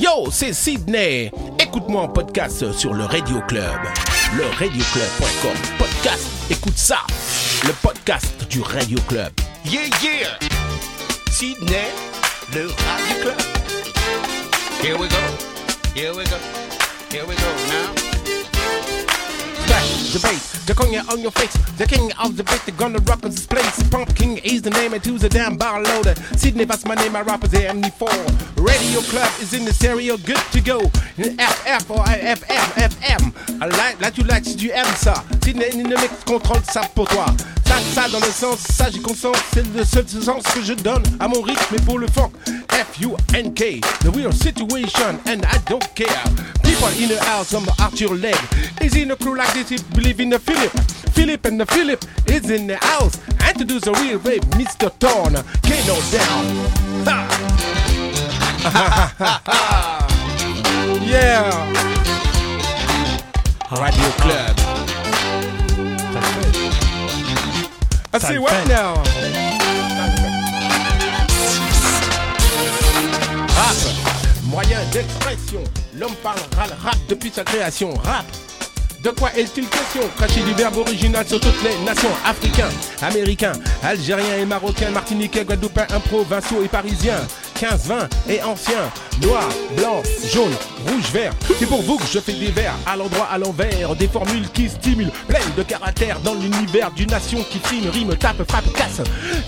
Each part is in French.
Yo, c'est Sydney. Écoute-moi en podcast sur le Radio Club. Le radioclub.com. Podcast, écoute ça. Le podcast du Radio Club. Yeah, yeah. Sydney, le Radio Club. Here we go. Here we go. Here we go now. The bass, the cognac on your face. The king of the beat, they gonna rock this place. Pump King is the name, and who's the damn bar loader. Sydney, that's my name, my rapper's MD4. Radio Club is in the stereo, good to go. FF or FM, FM. I like, là tu like si tu aimes. Sydney in the mix, contrôle ça pour toi. Ça, ça dans le sens, ça j'y consens. C'est le seul sens que je donne à mon rythme et pour le funk. F-U-N-K, the real situation, and I don't care. People in the house, I'm Arthur Leg. Is in a crew like this, he believe in the Philip. Philip and the Philip is in the house. Introduce a real babe, Mr. Torn. Kano down. Ha. yeah. Radio Club. I say what fait. now? Rap, moyen d'expression. L'homme parlera le rap depuis sa création. Rap. De quoi est-il question? Cracher du verbe original sur toutes les nations Africains, Américains, Algériens et Marocains Martiniquais, Guadeloupéens, provinciaux et Parisiens 15, 20 et anciens Noir, blanc, jaune, rouge, vert. C'est pour vous que je fais des vers à l'endroit, à l'envers Des formules qui stimulent, pleines de caractères Dans l'univers d'une nation qui frime, rime, tape, frappe, casse.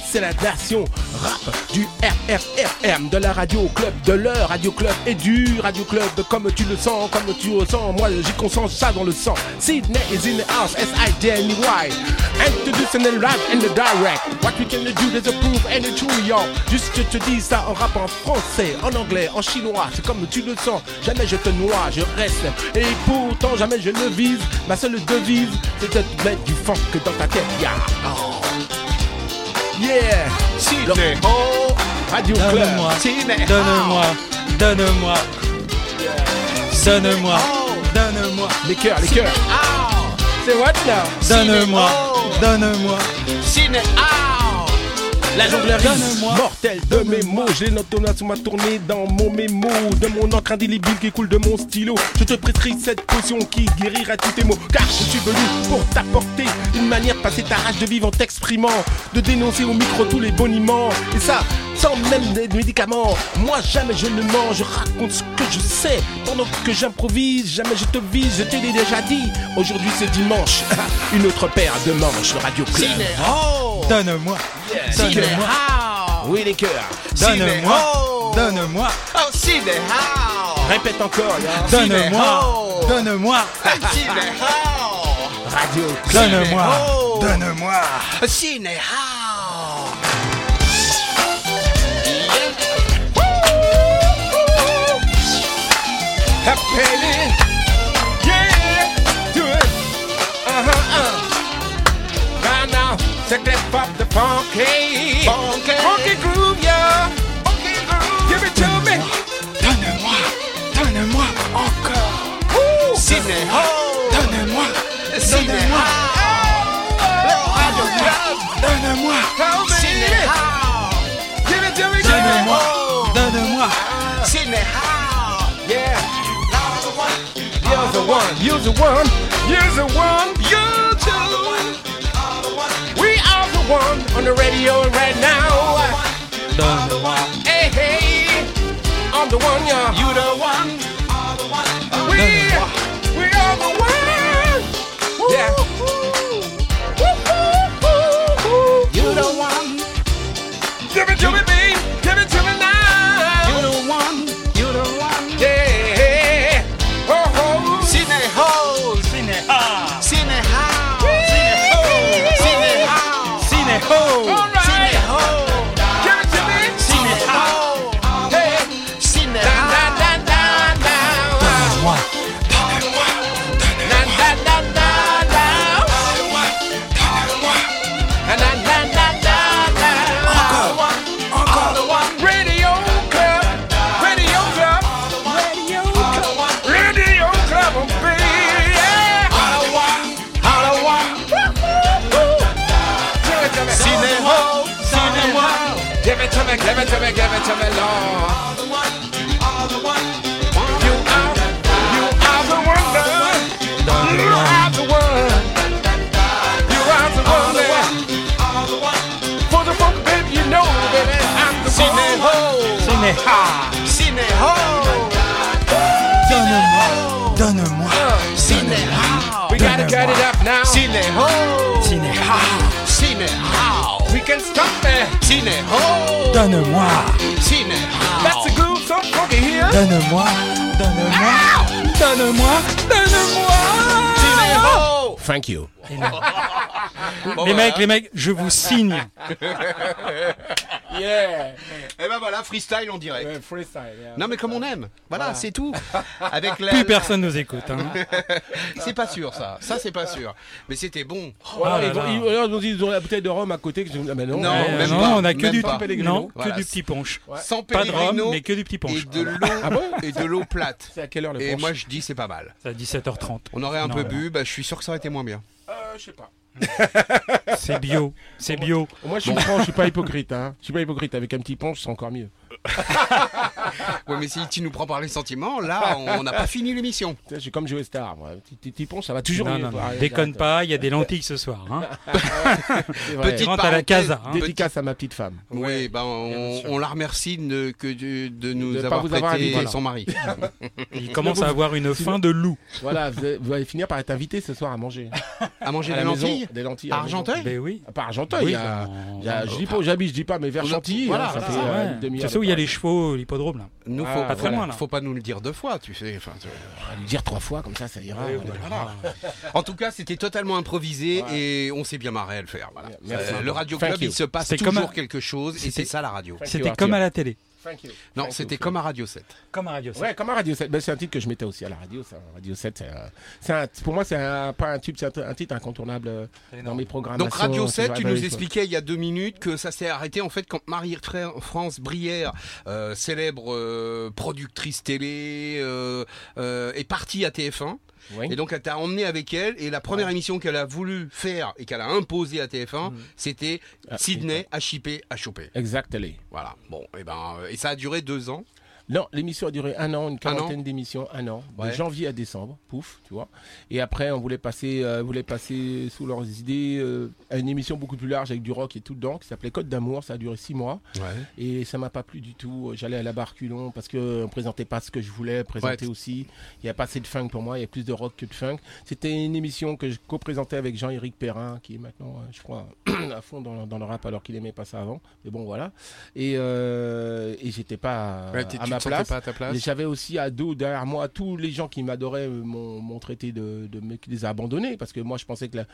C'est la nation rap du RRRM De la radio club, de leur radio club Et du radio club. Comme tu le sens, comme tu ressens Moi j'y consens ça dans le sang. Sydney is in the house, S-I-D-N-E-Y Introducing the rap and the direct. What we can do, there's a proof and a true y'all. Juste je te dis ça en rap en français, en anglais, en chinois. C'est comme tu le sens, jamais je te noie, je reste. Et pourtant jamais je ne vise Ma seule devise, c'est de te mettre du funk dans ta tête Yeah, oh. yeah. Le- oh. Radio Club. Donne-moi, donne-moi, donne-moi, donne-moi, donne-moi, Les cœurs, les cœurs. C'est what now donne-moi, oh. donne-moi. Oh. La jonglerie mortelle de mes mots. J'ai l'automate tourné dans mon mémo. De mon encre indélébile qui coule de mon stylo. Je te prescris cette potion qui guérira tous tes maux. Car je suis venu pour t'apporter Une manière de passer ta rage de vivre en t'exprimant. De dénoncer au micro tous les boniments. Et ça, sans même des médicaments. Moi jamais je ne mens, je raconte ce que je sais. Pendant que j'improvise, jamais je te vise. Je t'ai déjà dit, aujourd'hui c'est dimanche. Une autre paire de manches, le Radio Club. Oh. Donne-moi, Oh. Oui les cœurs. Donne-moi, donne-moi, Oh, oh. Répète encore, donne-moi, donne-moi, oh. Radio. donne-moi, donne-moi. Sydney, oh. Take that pop the funky. Funky. Funky groove, yeah. Okay, girl. Give it to me. Donne-moi, donne-moi encore, Sydney, oh. donne-moi, Sydney, Club. donne-moi, Sydney. Give it to me, girl. Oh. donne-moi. Sydney. Yeah. You're the one. You're the one. You're the one. You're the one. The one on the radio right now. Donne-moi, Hey, hey. I'm the one, yeah. You the one. Les mecs, je vous signe. Yeah. Et ben voilà, freestyle. Ouais, freestyle. yeah. Non mais comme on aime, voilà, c'est tout. Avec la, Plus personne nous écoute. hein. C'est pas sûr ça, ça c'est pas sûr. Mais c'était bon. Oh là ils, ont, là. ils- alors, ils ont dit ils ont la bouteille de rhum à côté. Que je... ah, mais non, Non, Euh, même non, pas, on a que même du non, Voilà. que du petit punch. Sans Pas de rhum, mais que du petit et punch. de l'eau Ah bon et de l'eau plate. C'est à quelle heure le Et moi je dis c'est pas mal. C'est à 17h30. On aurait un peu bu, bah, je suis sûr que ça aurait été moins bien. Euh, je sais pas. C'est bio, c'est bio. Moi, je suis franc, je suis pas hypocrite. Hein. Je suis pas hypocrite. Avec un petit punch, c'est encore mieux. Ouais, mais si tu nous prends par les sentiments, là on n'a pas fini l'émission. Je suis comme Joe Star. Moi. Petit, ça va toujours Non, mieux. non, non, Arrête, déconne pas, il y a des lentilles ce soir. Hein. Petite Rentre à la parenthèse. casa. hein. Dédicace à ma petite femme. Oui, ben on, la remercie de, que de, de nous De avoir vous prêté avoir invité. son mari. Il commence à avoir une faim de loup. Voilà, vous allez, vous allez finir par être invité ce soir à manger. À manger À des la maison, lentilles Des lentilles. à. Argenteuil Ben oui. Pas Argenteuil, je dis pas, j'habite, je dis pas, mais vers Chantilly, voilà, hein, ça voilà. fait euh, Ouais. une demi-heure. Y a les chevaux, l'hippodrome là. Nous, Ah, faut, pas très faut- loin, là. faut pas nous le dire deux fois, tu sais. enfin, tu- On va lui dire trois fois, comme ça, ça ira. Voilà. En tout cas, c'était totalement improvisé Ouais. et on s'est bien marré à le faire. Voilà. Euh, le Radio Club, il se passe toujours quelque chose et c'est ça la radio. C'était comme à la télé. Thank you. Non, c'était comme à Radio 7. Comme à Radio Ouais, comme à Radio 7. Ben, c'est un titre que je mettais aussi à la radio. Ça. Radio 7, c'est, un- pour moi, c'est un- pas un tube, c'est un, un titre incontournable euh, dans mes programmes. Donc Radio 7, tu nous expliquais il y a deux minutes que ça s'est arrêté en fait quand Marie-France Brière, euh, célèbre euh, productrice télé, euh, euh, est partie à TF1. Oui. Et donc elle t'a emmené avec elle et la première Ouais. émission qu'elle a voulu faire et qu'elle a imposée à TF1, c'était Ah, Sydney HIP à choper. Exactly. Voilà. Bon, et ben euh, et ça a duré deux ans. Non, l'émission a duré un an, une Un quarantaine d'émissions, un an, Ouais. de janvier à décembre, pouf, tu vois. Et après, on voulait passer, euh, voulait passer sous leurs idées euh, à une émission beaucoup plus large avec du rock et tout dedans, qui s'appelait Côte d'amour. Ça a duré six mois et ça m'a pas plu du tout. J'allais à la barre culon parce que on présentait pas ce que je voulais présenter Ouais. aussi. Il y a pas assez de funk pour moi. Il y a plus de rock que de funk. C'était une émission que je co-présentais avec Jean-Éric Perrin, qui est maintenant, euh, je crois, à fond dans, dans le rap alors qu'il aimait pas ça avant. Mais bon, voilà. Et, euh, et j'étais pas à, Ouais, ma place. pas à ta place Et j'avais aussi à dos derrière moi tous les gens qui m'adoraient m'ont m'ont traité de, de mec qui les a abandonnés parce que moi je pensais que la-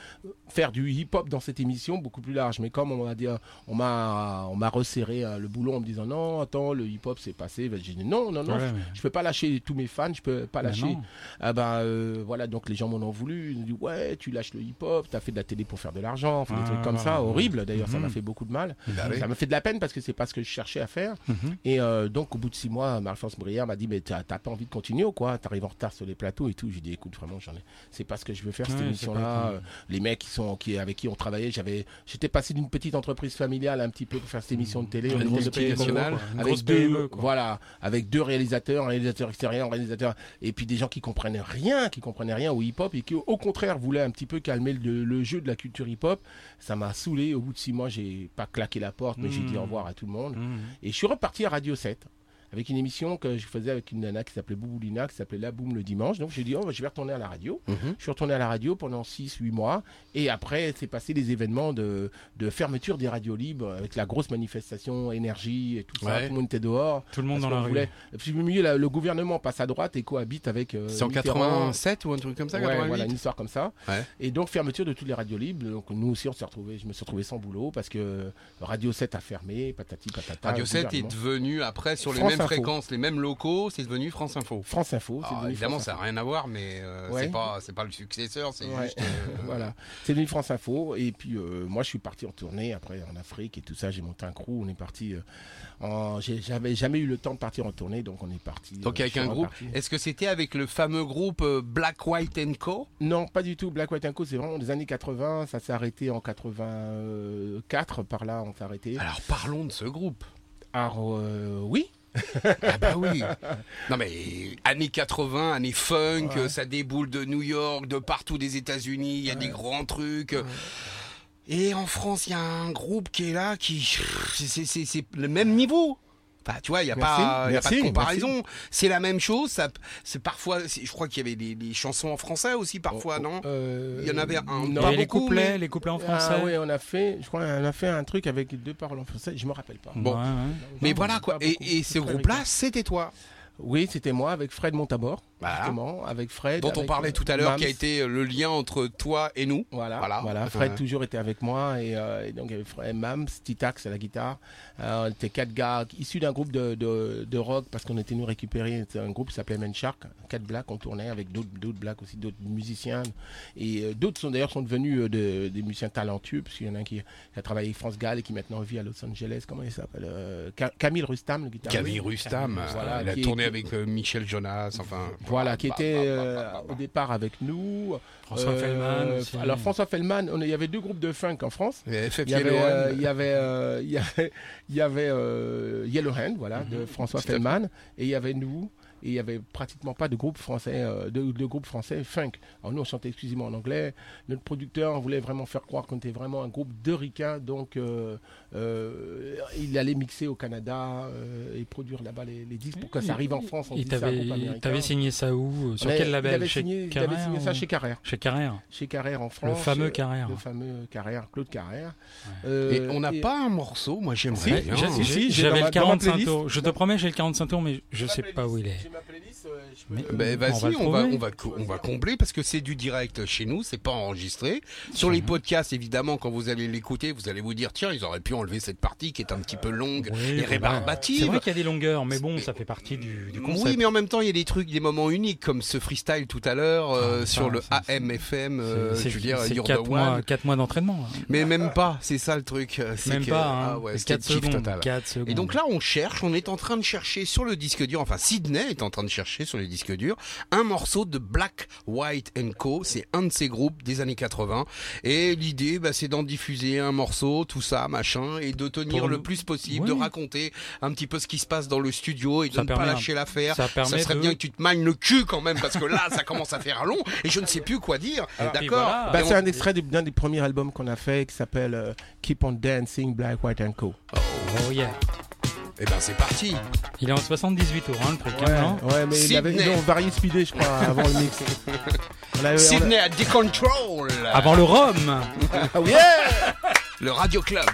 faire du hip-hop dans cette émission beaucoup plus large. Mais comme on m'a dit, on m'a on m'a resserré euh, le boulot en me disant non attends le hip-hop c'est passé. J'ai dit non non non Ouais, je, mais- je peux pas lâcher tous mes fans, je peux pas lâcher. Ah ben euh, voilà donc les gens m'en ont voulu. Ils ont dit ouais tu lâches le hip-hop, t'as fait de la télé pour faire de l'argent, enfin, des Ah, trucs comme ça horrible. D'ailleurs ça m'a Mhm. fait beaucoup de mal. Bah oui. Ça m'a fait de la peine parce que c'est pas ce que je cherchais à faire. Mhm. Et euh, donc, au bout de six mois, Marie-France Brière m'a dit Mais t'as pas envie de continuer ou quoi? T'arrives en retard sur les plateaux et tout. J'ai dit Écoute, vraiment, j'en ai. C'est pas ce que je veux faire, cette Ouais, émission-là. Euh, Les mecs qui sont, qui, avec qui on travaillait, j'avais, j'étais passé d'une petite entreprise familiale un petit peu pour faire cette émission de télé. Une petits, Une avec grosse deux, PME, quoi. voilà, avec deux réalisateurs, un réalisateur extérieur, un réalisateur, et puis des gens qui comprenaient rien, qui comprenaient rien au hip-hop et qui, au contraire, voulaient un petit peu calmer le, le jeu de la culture hip-hop. Ça m'a saoulé. Au bout de six mois, j'ai pas claqué la porte, mais j'ai dit Mhm. au revoir à tout le monde. Mhm. Et je suis reparti à Radio 7 avec une émission que je faisais avec une nana qui s'appelait Bouboulina, qui s'appelait La Boum le dimanche. Donc j'ai dit, oh, bah, je vais retourner à la radio. Mhm. Je suis retourné à la radio pendant 6-8 mois. Et après, c'est passé les événements de, de fermeture des radios libres avec la grosse manifestation, énergie et tout ça. Tout le monde était dehors. Tout le monde dans la rue. voulait- puis, milieu, la- le gouvernement passe à droite et cohabite avec. euh, C'est en Mitterrand. 87 ou un truc comme ça, Ouais, 88 voilà, une histoire comme ça. Ouais. Et donc fermeture de toutes les radios libres. Donc nous aussi on s'est retrouvé, je me suis retrouvé sans boulot parce que Radio 7 a fermé, patati patata. Radio le 7 est devenu après sur les France mêmes Info. fréquences, les mêmes locaux, c'est devenu France Info. France Info. Alors, devenu évidemment, France ça n'a rien à voir, mais euh, Ouais. c'est pas c'est pas le successeur, c'est Ouais. juste. euh, voilà, c'est devenu France Info. Et puis euh, moi, je suis parti en tournée après en Afrique et tout ça. J'ai monté un crew. On est parti. euh, en... J'avais jamais eu le temps de partir en tournée, donc on est parti. Donc avec un groupe. Est-ce que c'était avec le fameux groupe Black White and Co? Non, pas du tout. Black White Co, c'est vraiment des années 80. Ça s'est arrêté en 84. Par là, on s'est arrêté. Alors parlons de ce groupe. Alors euh, oui. Ah bah oui. Non mais années 80, années funk, Ouais. ça déboule de New York, de partout des États-Unis, il y a des grands trucs. Et en France, il y a un groupe qui est là, qui c'est le même niveau. Enfin, tu vois, il n'y a, pas, il y a pas de comparaison. C'est la même chose. Ça, c'est parfois, c'est- je crois qu'il y avait des, des chansons en français aussi parfois, non? Euh, Il y en avait un- non. pas les beaucoup, couplets, mais- les couplets en français. Ah oui, on a fait, je crois, on a fait un truc avec deux paroles en français. Je me rappelle pas. Bon. Ouais, ouais. Mais Non, voilà quoi. Et, et ce groupe-là, c'était toi? Oui, c'était moi avec Fred Montabor, Voilà. justement, avec Fred. Dont on parlait euh, tout à l'heure, qui a été le lien entre toi et nous. Voilà, Voilà. voilà. Fred Ouais. toujours était avec moi et, euh, et donc il y avait Fred Mams, Titax à la guitare. Euh, on était quatre gars issus d'un groupe de, de, de rock parce qu'on était nous récupérer c'était un groupe qui s'appelait Men Shark, quatre blacks on tournait avec d'autres d'autres blacks aussi, d'autres musiciens et euh, d'autres sont d'ailleurs sont devenus euh, de- des musiciens talentueux parce qu'il y en a un qui, qui a travaillé avec France Gall et qui maintenant vit à Los Angeles. Comment il s'appelle euh, Ca- Camille Rustam, le guitariste. Camille Rustam, Voilà, euh, il a tourné avec euh, Michel Jonas, enfin. Voilà, qui bah, était bah, bah, euh, bah, bah, bah. au départ avec nous. François Euh, Fellman aussi. Alors François Fellman, on- il y avait deux groupes de funk en France. Il y avait, Yellow Hand. il y avait, euh, il y avait, il y avait euh, Yellow Hand, voilà, de François Mhm. à fait. Fellman, et il y avait nous, et il y avait pratiquement pas de groupe français, euh, de, de groupe français funk. Alors nous, on chantait exclusivement en anglais. Notre producteur voulait vraiment faire croire qu'on était vraiment un groupe de ricains, donc euh, euh, il allait mixer au Canada euh, et produire là-bas les, les disques pour que ça arrive en France. On Il américain. t'avais signé ça où Sur On avait- quel il label avait Chez signé, il Carrère avait signé ça ou- chez Carrère. Chez Carrère. Chez Carrère en France. Le fameux Carrère. Le fameux Carrère, Claude Carrère. Et Euh, on n'a et- pas un morceau, moi j'aimerais Si, J'avais le dans ma 45 playlist. tours. Je te promets, j'ai le 45 tours, mais je sais pas où il est. J'ai ma playlist, je peux Mais- le- Ben, On va vas-y, on va, trouver. on va, co- on va combler parce que c'est du direct chez nous, c'est pas enregistré. Sur les podcasts, évidemment, quand vous allez l'écouter, vous allez vous dire, tiens, ils auraient pu enlever cette partie qui est un petit peu longue Oui, et rébarbative. C'est vrai qu'il y a des longueurs, mais bon, ça fait partie du, du concept. Oui, mais en même temps, il y a des trucs, des moments uniques comme ce freestyle tout à l'heure euh, Ah, sur le AM/FM. euh, C'est- veux dire, c'est You're the 4 mois, mois d'entraînement. là. Mais même pas, c'est ça le truc. euh, Même que- pas, hein. ah ouais, c'était 4 le kiff secondes. total. 4 secondes. Et donc là, on cherche, on est en train de chercher sur le disque dur, enfin Sydney est en train de chercher sur les disques durs, un morceau de Black, White and Co. C'est un de ces groupes des années 80. Et l'idée, bah, c'est d'en diffuser un morceau, tout ça, machin, et de tenir Pour le nous- plus possible, Oui. de raconter un petit peu ce qui se passe dans le studio et de Ça ne pas lâcher l'affaire. ça Ça, serait de- bien que tu te mailles le cul quand même, parce que là, ça commence à faire long et je ne sais plus quoi dire. Ah, D'accord voilà. Bah, c'est on- un extrait du- d'un des premiers albums qu'on a fait qui s'appelle euh, Keep on Dancing Black, White and Co. Oh yeah. Eh ben, c'est parti. Il est en 78 tours, hein, le truc. Ouais, hein, non ouais, mais il avait, Sydney. ils ont varié speedé, je crois, avant le mix. On avait- on a- Sydney à Decontrol. Avant le Rhum Ah oui. Le Radio Club.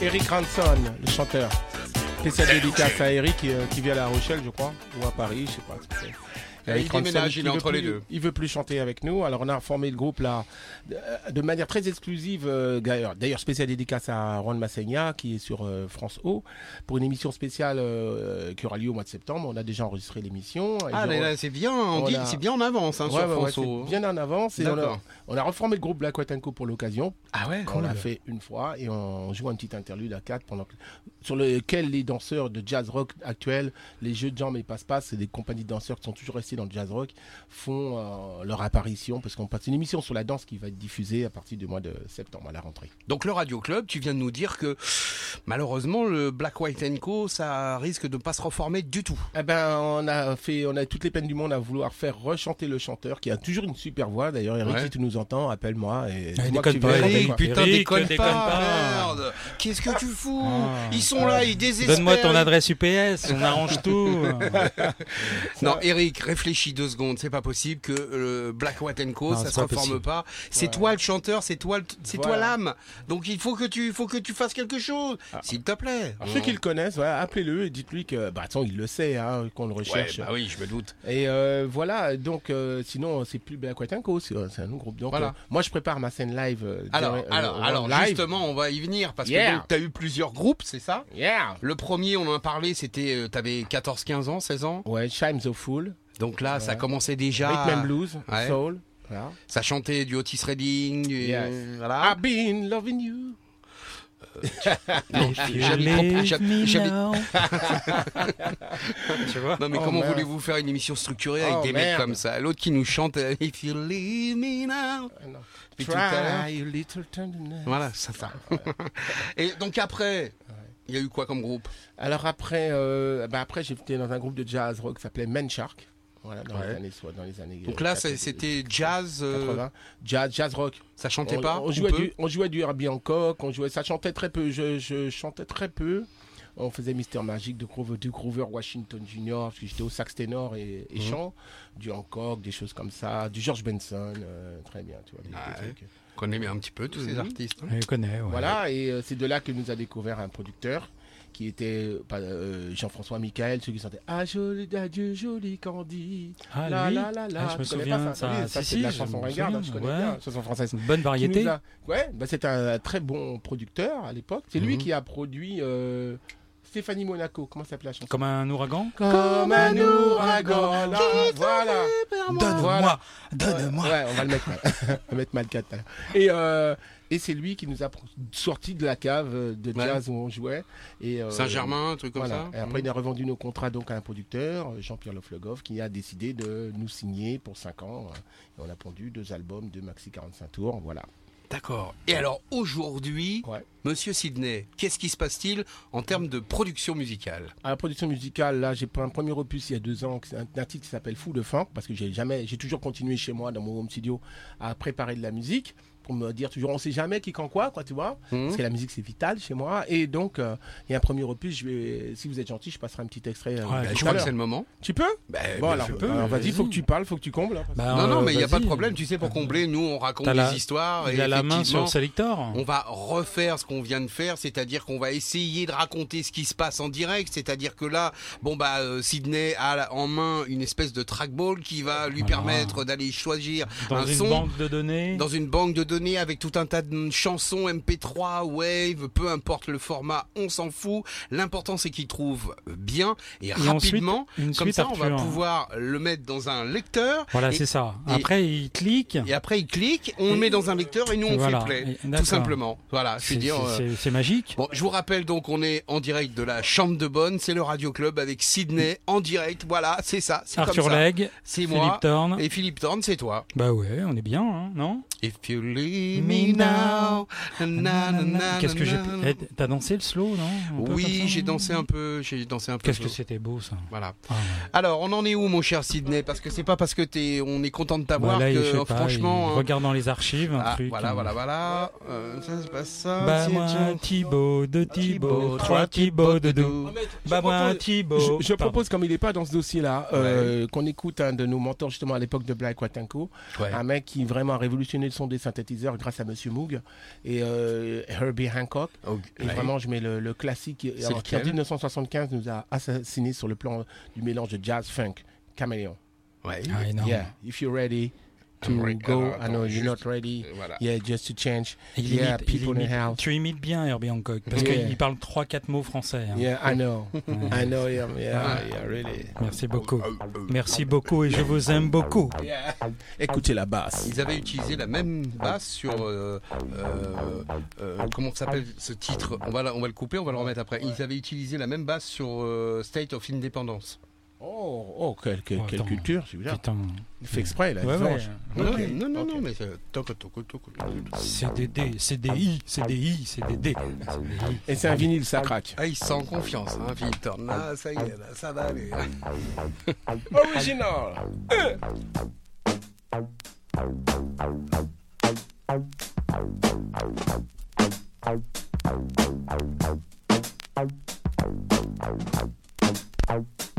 Eric Ranson, le chanteur. Spécial dédicace à Eric qui, euh, qui vit à La Rochelle, je crois, ou à Paris, je sais pas. ce que c'est. Et il déménage, il est les deux. Il veut plus chanter avec nous, alors on a formé le groupe là de, de manière très exclusive. euh, D'ailleurs, d'ailleurs, spécial dédicace à Juan Massegna qui est sur euh, France O pour une émission spéciale euh, qui aura lieu au mois de septembre. On a déjà enregistré l'émission. Ah, là, c'est bien, on dit, Voilà. c'est bien en avance hein, Ouais, sur ouais, François. c'est bien en avance. Et on, a, on a reformé le groupe Black White Co pour l'occasion. Ah ouais, On l'a fait une fois et on joue un petit interlude à quatre pendant que- sur lequel les danseurs de jazz rock actuels, les jeux de jambes et passe-passe, c'est des compagnies de danseurs qui sont toujours restés dans le jazz rock, font euh, leur apparition parce qu'on passe une émission sur la danse qui va être diffusée à partir du mois de septembre à la rentrée. Donc le Radio Club, tu viens de nous dire que malheureusement le Black White Co, ça risque de pas se reformer du tout. Eh ben, on a fait, on a toutes les peines du monde à vouloir faire rechanter le chanteur qui a toujours une super voix. D'ailleurs, Eric, Ouais. si tu nous entends, appelle-moi et Ah, dis-moi que déconne tu pas, chanter, Eric, putain, Eric, déconne, déconne pas, pas. merde. Qu'est-ce que tu fous Ah. Ils sont là, ils désespèrent. Donne-moi ton adresse UPS, on arrange tout. Non, Eric, réfléchis deux secondes. C'est pas possible que le Black White Co, Non, ça se reforme possible. pas. C'est Ouais. toi le chanteur, c'est toi, c'est toi Voilà. l'âme. Donc il faut que tu, faut que tu fasses quelque chose, s'il te plaît. Alors, ceux qui le connaissent, ouais, appelez-le et dites-lui que, bah, attends, il le sait, hein, qu'on le Ouais, recherche. bah oui, je me doute. Et euh, voilà, donc euh, sinon c'est plus Black White Co, c'est un autre groupe. Donc Voilà. euh, moi je prépare ma scène live. euh, Alors, euh, alors, alors, live. justement, on va y venir parce Yeah. que tu as eu plusieurs groupes, c'est ça? Yeah. Le premier, on en a parlé, c'était, euh, t'avais 14, 15 ans, 16 ans? Ouais, Chimes of Fool, Donc là, ça Ouais. commençait déjà. Rhythm and Blues, Ouais. Soul. Voilà. Ça chantait du Otis Redding, du, Yes. voilà. I've been loving you. Non, j'avais j'avais- now. tu vois Non mais Oh, comment voulez-vous faire une émission structurée avec Oh, des mecs comme ça? L'autre qui nous chante euh, If you leave me now. Ah, non. Puis tout à l'heure. Try a little tenderness. Voilà, ça. Et donc après, il y a eu quoi comme groupe? Alors après, euh, bah après j'étais dans un groupe de jazz rock qui s'appelait Men Shark. Voilà, dans Ouais. les années, soit dans les années. Donc euh, là, 80, c'est- c'était jazz, euh, 80. Jazz, jazz rock. ça chantait on, pas on ou jouait du, on jouait du Herbie Hancock, on jouait, ça chantait très peu. Je, je chantais très peu. On faisait Mister Magic de Grover, du Grover Washington Jr. parce que j'étais au sax ténor et, et Mhm. chant, du Hancock, des choses comme ça, du George Benson, euh, très bien, tu vois. des- Ah trucs. On connaît un petit peu tous ces Mhm. artistes. hein. Je connais, ouais. Voilà, et euh, c'est de là que nous a découvert un producteur qui était euh, Jean-François Michael, celui qui chantait Ah joli adieu joli Candy. Ah, la, lui la, la, la. Ah, je me souviens pas ça. Oui, ça Si, c'est de la chanson je hein, connais ouais. bien, chanson française. Une bonne variété. a- Ouais, bah, c'est un très bon producteur à l'époque. C'est lui Mhm. qui a produit euh, Stéphanie Monaco. Comment s'appelle la chanson Comme un ouragan Comme un ouragan. là, Voilà. Donne-moi, donne-moi. Ouais, on va le mettre mal. on va mettre mal 4 Et, euh, et c'est lui qui nous a sorti de la cave euh, de Ouais. jazz où on jouait. Et, euh, Saint-Germain, un truc comme voilà. ça Et après, il a revendu nos contrats donc à un producteur, Jean-Pierre Loflegov, qui a décidé de nous signer pour 5 ans. Et on a pondu deux albums, deux maxi 45 tours. Voilà. D'accord. Et alors aujourd'hui, Ouais. Monsieur Sidney, qu'est-ce qui se passe-t-il en termes de production musicale? À la production musicale, là, j'ai pris un premier opus il y a deux ans, c'est un, un titre qui s'appelle Fou de Funk, parce que j'ai jamais, j'ai toujours continué chez moi dans mon home studio à préparer de la musique pour me dire toujours, on sait jamais qui quand quoi, quoi, tu vois. Mhm. Parce que la musique c'est vital chez moi. Et donc, euh, il y a un premier opus. Je vais, si vous êtes gentil, je passerai un petit extrait. euh, Je crois que c'est le moment. Tu peux Bah, Bon alors, je peux. alors, vas-y, faut que tu parles, faut que tu combles. hein, Bah, Non, non, euh, mais il n'y a pas de problème. Tu sais, pour combler, nous, on raconte des histoires. Il et a la main effectivement, sur le Selector. On va refaire ce qu'on vient de faire, c'est-à-dire qu'on va essayer de raconter ce qui se passe en direct, c'est-à-dire que là, bon bah euh, Sydney a en main une espèce de trackball qui va lui Voilà. permettre d'aller choisir Dans un une son banque de données. dans une banque de données avec tout un tas de chansons MP3, Wave, peu importe le format, on s'en fout. L'important c'est qu'il trouve bien et, Et rapidement. ensuite, Comme ça, on va pouvoir le mettre dans un lecteur. Voilà, c'est ça. et- Après, il clique. Et après, il clique, on le met dans un lecteur et nous on Voilà. fait play, tout simplement. Voilà, je C'est veux dire. c'est- euh, c'est- magique. Bon, je vous rappelle donc, on est en direct de la Chambre de Bonne, c'est le Radio Club avec Sydney en direct. Voilà, c'est ça, comme Arthur ça. Legge, C'est Philippe moi. Thorne. Et Philippe Thorne, c'est toi. Bah ouais, on est bien, hein, non? If you leave me now. Qu'est-ce que j'ai. Eh, T'as dansé le slow, non Un Oui, j'ai dansé un peu, j'ai dansé un peu. Qu'est-ce que c'était beau ça. Voilà. Ah, ouais. Alors, on en est où, mon cher Sydney? Parce que c'est pas parce que t'es, on est content de t'avoir Bah que, sais pas, franchement. hein, regarde dans les archives un ah, truc. voilà, hein. voilà, voilà. Euh, ça, c'est pas ça. Bah c'est moi tiens. Thibaut, deux Thibaut, trois Thibaut, de deux. Je Bah moi propose- Thibaut. Je, propose, comme il n'est pas dans ce dossier-là, euh, qu'on écoute un de nos mentors justement à l'époque de Black Watanko, un mec qui vraiment a révolutionné le son des synthétiseurs synthétiseurs grâce à Monsieur Moog et euh, Herbie Hancock. Oh, Et ouais. vraiment, je mets le, le classique qui, C'est alors, qui, en lequel 1975 nous a assassiné sur le plan du mélange de jazz funk, Caméléon. Ouais. Ah. Yeah, if you're ready to go, Alors, I know you're not ready. Voilà. Yeah, just to change. Il Yeah, imite- people in house. Tu imites bien Herbie Hancock parce Yeah. qu'il parle 3-4 mots français. hein. Yeah, I know. Ouais. I know, yeah, yeah, yeah, really. Merci beaucoup. Merci beaucoup et je vous aime beaucoup. Yeah. Écoutez la basse. Ils avaient utilisé la même basse sur euh, euh, euh, comment s'appelle ce titre? On va on va le couper, on va le remettre après. Ils avaient utilisé la même basse sur euh, State of Independence. Oh, oh quelle, quelle, culture, c'est bizarre. Putain. Il fait exprès, là. Ouais, ouais. Non, okay. non, non, non, mais c'est. CDD, CDI, CDI, CDD. Et c'est un vinyle, ça craque. Ah, il sent confiance, hein, puis il tourne là, ça y est, là, ça va aller. Original! Euh.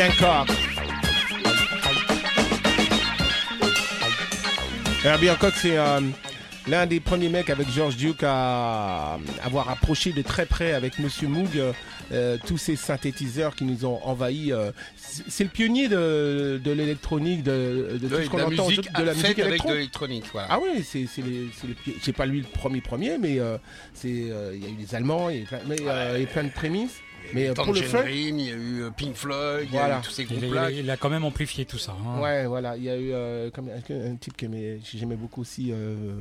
Hancock. Herbie Hancock, c'est euh, l'un des premiers mecs avec George Duke à avoir approché de très près avec Monsieur Moog euh, euh, tous ces synthétiseurs qui nous ont envahis. euh, c'est le pionnier de, de l'électronique, de, de tout ce qu'on de la entend, musique, de la musique avec de l'électronique. Voilà. Ah oui, c'est pas lui le premier premier, mais euh, c'est euh, il y a eu les Allemands, il y a eu plein, mais, euh, il y a eu plein de prémices. Mais euh, pour le il y a eu euh, Pink Floyd, il y a eu tous ces groupes-là. il- il a quand même amplifié tout ça. hein. ouais, voilà, il y a eu euh, comme un, un type que mais j'aimais beaucoup aussi. euh,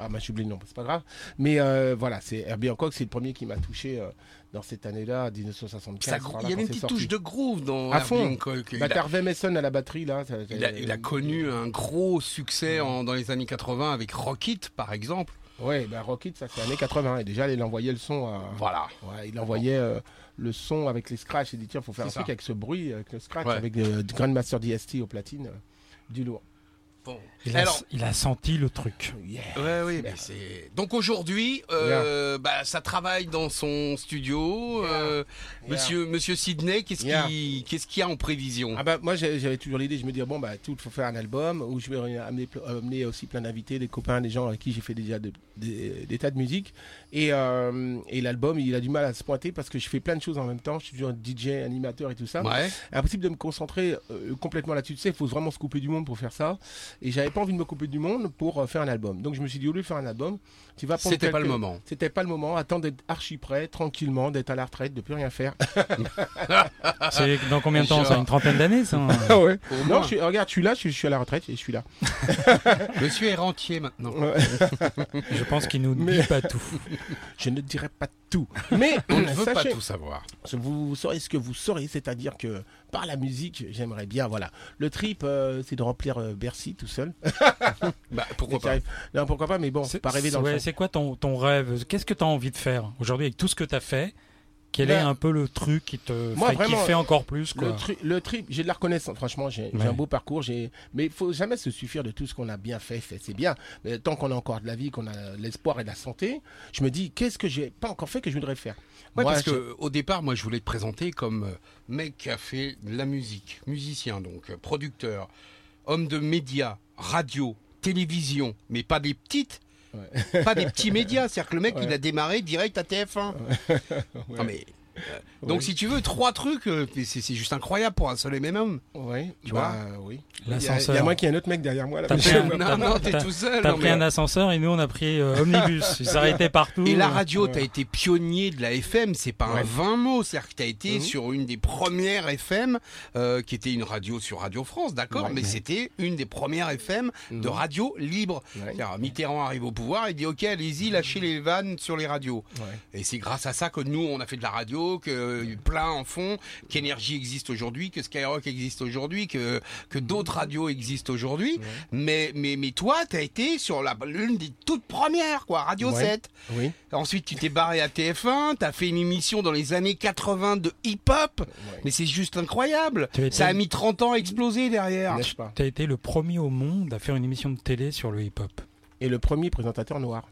ah, bah, j'ai oublié le nom, c'est pas grave. Mais euh, voilà, c'est Herbie Hancock, c'est le premier qui m'a touché euh, dans cette année-là, 1975. Ça- par là, il y avait une petite sorti. touche de groove dans À Herbie fond. Hancock. Il Bah, Harvey Mason à la batterie là. ça- Il a, il a connu un gros succès en- dans les années 80 avec Rock It, par exemple. Ouais, bah Rocket, ça c'est années 80. Et déjà, il envoyait le son à. Voilà. Ouais, il envoyait euh, le son avec les scratchs. Il dit tiens, faut faire un truc avec ce bruit, avec le scratch, Ouais. avec euh, du Grandmaster DST au platine, euh, du lourd. Bon. Il, a, Alors, il a senti le truc. Yeah. ouais, oui, mais c'est. Donc aujourd'hui, euh, bah, ça travaille dans son studio. euh, Yeah. Monsieur, Monsieur Sidney, qu'est-ce Yeah. qui, qu'est-ce qu'il y a en prévision? Ah bah moi j'avais toujours l'idée, je me dis bon bah tout faut faire un album où je vais amener, aussi plein d'invités, des copains, des gens avec qui j'ai fait déjà de- des- des tas de musique et, euh, et l'album il a du mal à se pointer parce que je fais plein de choses en même temps, je suis toujours DJ, animateur et tout ça. Ouais. Impossible de me concentrer euh, complètement là-dessus. Tu sais, il faut vraiment se couper du monde pour faire ça. Et j'avais pas envie de me couper du monde pour euh, faire un album. Donc je me suis dit, au lieu de faire un album, tu vas prendre. C'était pas le moment. C'était pas le moment. Attends d'être archi prêt, tranquillement, d'être à la retraite, de plus rien faire. C'est dans combien de temps ça? Une trentaine d'années ça hein? Ah ouais. Non, moins. je suis, regarde, je suis là, je suis, je suis à la retraite et je suis là. Monsieur est rentier maintenant. Je pense qu'il nous Mais- dit pas tout. Je ne dirai pas tout. Mais On ne veut pas tout savoir. vous saurez ce que vous saurez, c'est-à-dire que par la musique, j'aimerais bien, voilà. Le trip, euh, c'est de remplir euh, Bercy tout seul. Bah, pourquoi pas Non, pourquoi pas, mais bon, C'est pas rêver dans ouais, le. C'est quoi ton, ton rêve? Qu'est-ce que tu as envie de faire aujourd'hui avec tout ce que tu as fait? Quel est Ben, un peu le truc qui te moi, ferait vraiment, kiffer encore plus quoi? Le, tri- le trip, j'ai de la reconnaissance. Franchement, j'ai Ouais. un beau parcours. J'ai, mais il faut jamais se suffire de tout ce qu'on a bien fait. fait c'est bien. Mais tant qu'on a encore de la vie, qu'on a l'espoir et la santé, je me dis, qu'est-ce que j'ai pas encore fait que je voudrais faire? Ouais, Moi, parce que au départ, moi, je voulais te présenter comme euh, mec qui a fait de la musique, musicien donc, euh, producteur, homme de médias, radio, télévision, mais pas des petites, Ouais. pas des petits médias. C'est-à-dire que le mec, Ouais. il a démarré direct à TF1. Non mais. Donc si tu veux trois trucs, euh, c'est c'est juste incroyable pour un seul et même homme. Ouais, Tu bah, oui. Il y a- L'ascenseur. Il y a moi qui a un autre mec derrière moi. Là, T'as pris un- Non, non, t'es t'as- tout seul. T'as non, pris mais- un ascenseur et nous on a pris euh, Omnibus. Ils s'arrêtaient partout. Et la radio, Ouais. t'as été pionnier de la FM, c'est pas un Ouais. vain mot, c'est-à-dire que t'as été Mhm. sur une des premières FM, euh, qui était une radio sur Radio France, d'accord, Ouais. mais c'était une des premières FM de Mhm. radio libre. Ouais. C'est-à-dire, Mitterrand arrive au pouvoir, il dit ok, allez-y, lâchez les vannes sur les radios. Ouais. Et c'est grâce à ça que nous, on a fait de la radio, que euh, plein en font, qu'Énergie existe aujourd'hui, que Skyrock existe aujourd'hui, que, que d'autres radios existent aujourd'hui. Ouais. Mais, mais, mais toi, t'as été sur la, l'une des toutes premières, quoi, Radio Ouais. 7. Oui. Ensuite, tu t'es barré à TF1, t'as fait une émission dans les années 80 de hip-hop. Ouais. Mais c'est juste incroyable. Été- Ça a mis 30 ans à exploser derrière. T'as été le premier au monde à faire une émission de télé sur le hip-hop. Et le premier présentateur noir.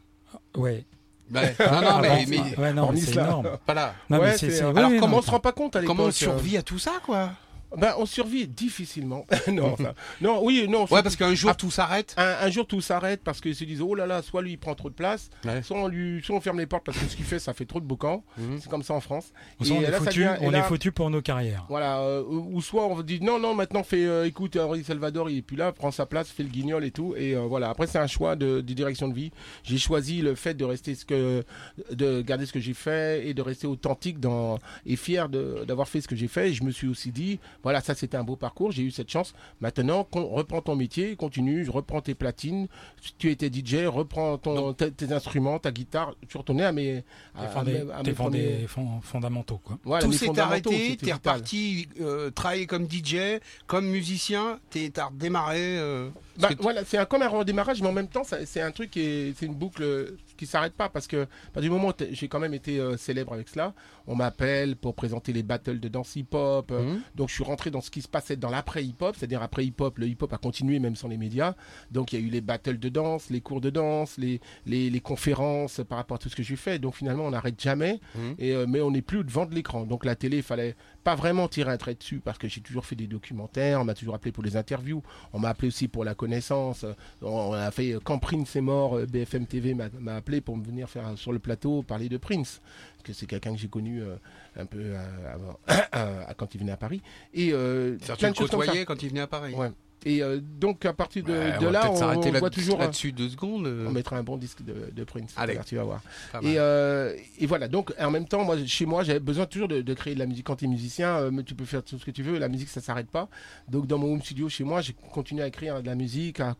Ouais. Ouais. Non, non, mais, Avant- mais ouais, non, c'est cela. énorme. voilà. Non, Ouais, mais c'est, c'est- c'est- Alors oui, comment non, on se rend pas compte à l'époque Comment on survit à tout ça, quoi? Ben on survit difficilement. non, enfin, non, oui, non. Ouais, parce qu'un jour, Ah. tout s'arrête. Un, un jour tout s'arrête parce qu'ils se disent oh là là soit lui il prend trop de place Ouais. soit on lui soit on ferme les portes parce que ce qu'il fait ça fait trop de boucan Mhm. c'est comme ça en France On est là, ça foutu, on là, est foutu pour nos carrières. voilà euh, ou ou soit on dit non non maintenant fais euh, écoute Henri Salvador il est plus là prend sa place fait le guignol et tout et euh, voilà après c'est un choix de, de direction de vie j'ai choisi le fait de rester ce que de garder ce que j'ai fait et de rester authentique dans et fier de- d'avoir fait ce que j'ai fait et je me suis aussi dit voilà ça c'était un beau parcours. J'ai eu cette chance. Maintenant reprends ton métier continue reprends tes platines. Si tu étais DJ reprends ton tes, tes instruments ta guitare. Tu retournais à mes à, mes- à premiers- fondamentaux, quoi. voilà, tout s'est arrêté, t'es reparti euh, travailler comme DJ, comme musicien, t'es- t'as redémarré. euh, Bah, voilà, c'est un, comme un redémarrage, mais en même temps, c'est un truc est, c'est une boucle euh, qui s'arrête pas parce que, partir du moment où j'ai quand même été euh, célèbre avec cela, on m'appelle pour présenter les battles de danse hip-hop. euh, Mhm. Donc, je suis rentré dans ce qui se passait dans l'après hip-hop, c'est-à-dire après hip-hop, le hip-hop a continué même sans les médias. Donc, il y a eu les battles de danse, les cours de danse, les, les, les conférences par rapport à tout ce que j'ai fait. Donc, finalement, on n'arrête jamais. Mhm. Et, euh, mais on n'est plus devant de l'écran. Donc, la télé, il fallait pas vraiment tiré un trait dessus parce que j'ai toujours fait des documentaires, on m'a toujours appelé pour les interviews, on m'a appelé aussi pour la connaissance. On a fait quand Prince est mort, BFM TV m'a appelé pour me venir faire sur le plateau parler de Prince, parce que c'est quelqu'un que j'ai connu euh, un peu euh, avant, euh, quand il venait à Paris. Et euh, quand il venait à Paris. Ouais. Et euh, donc à partir de, Ouais, de on va là, on, s'arrêter on là- voit toujours. un- là-dessus deux secondes. euh, on mettra un bon disque de, de Prince. Allez. tu vas voir. Et, euh, et voilà, donc en même temps, moi, chez moi, j'avais besoin toujours de, de créer de la musique. Quand tu es musicien, euh, tu peux faire tout ce que tu veux, la musique, ça s'arrête pas. Donc dans mon home studio chez moi, j'ai continué à écrire de la musique, à,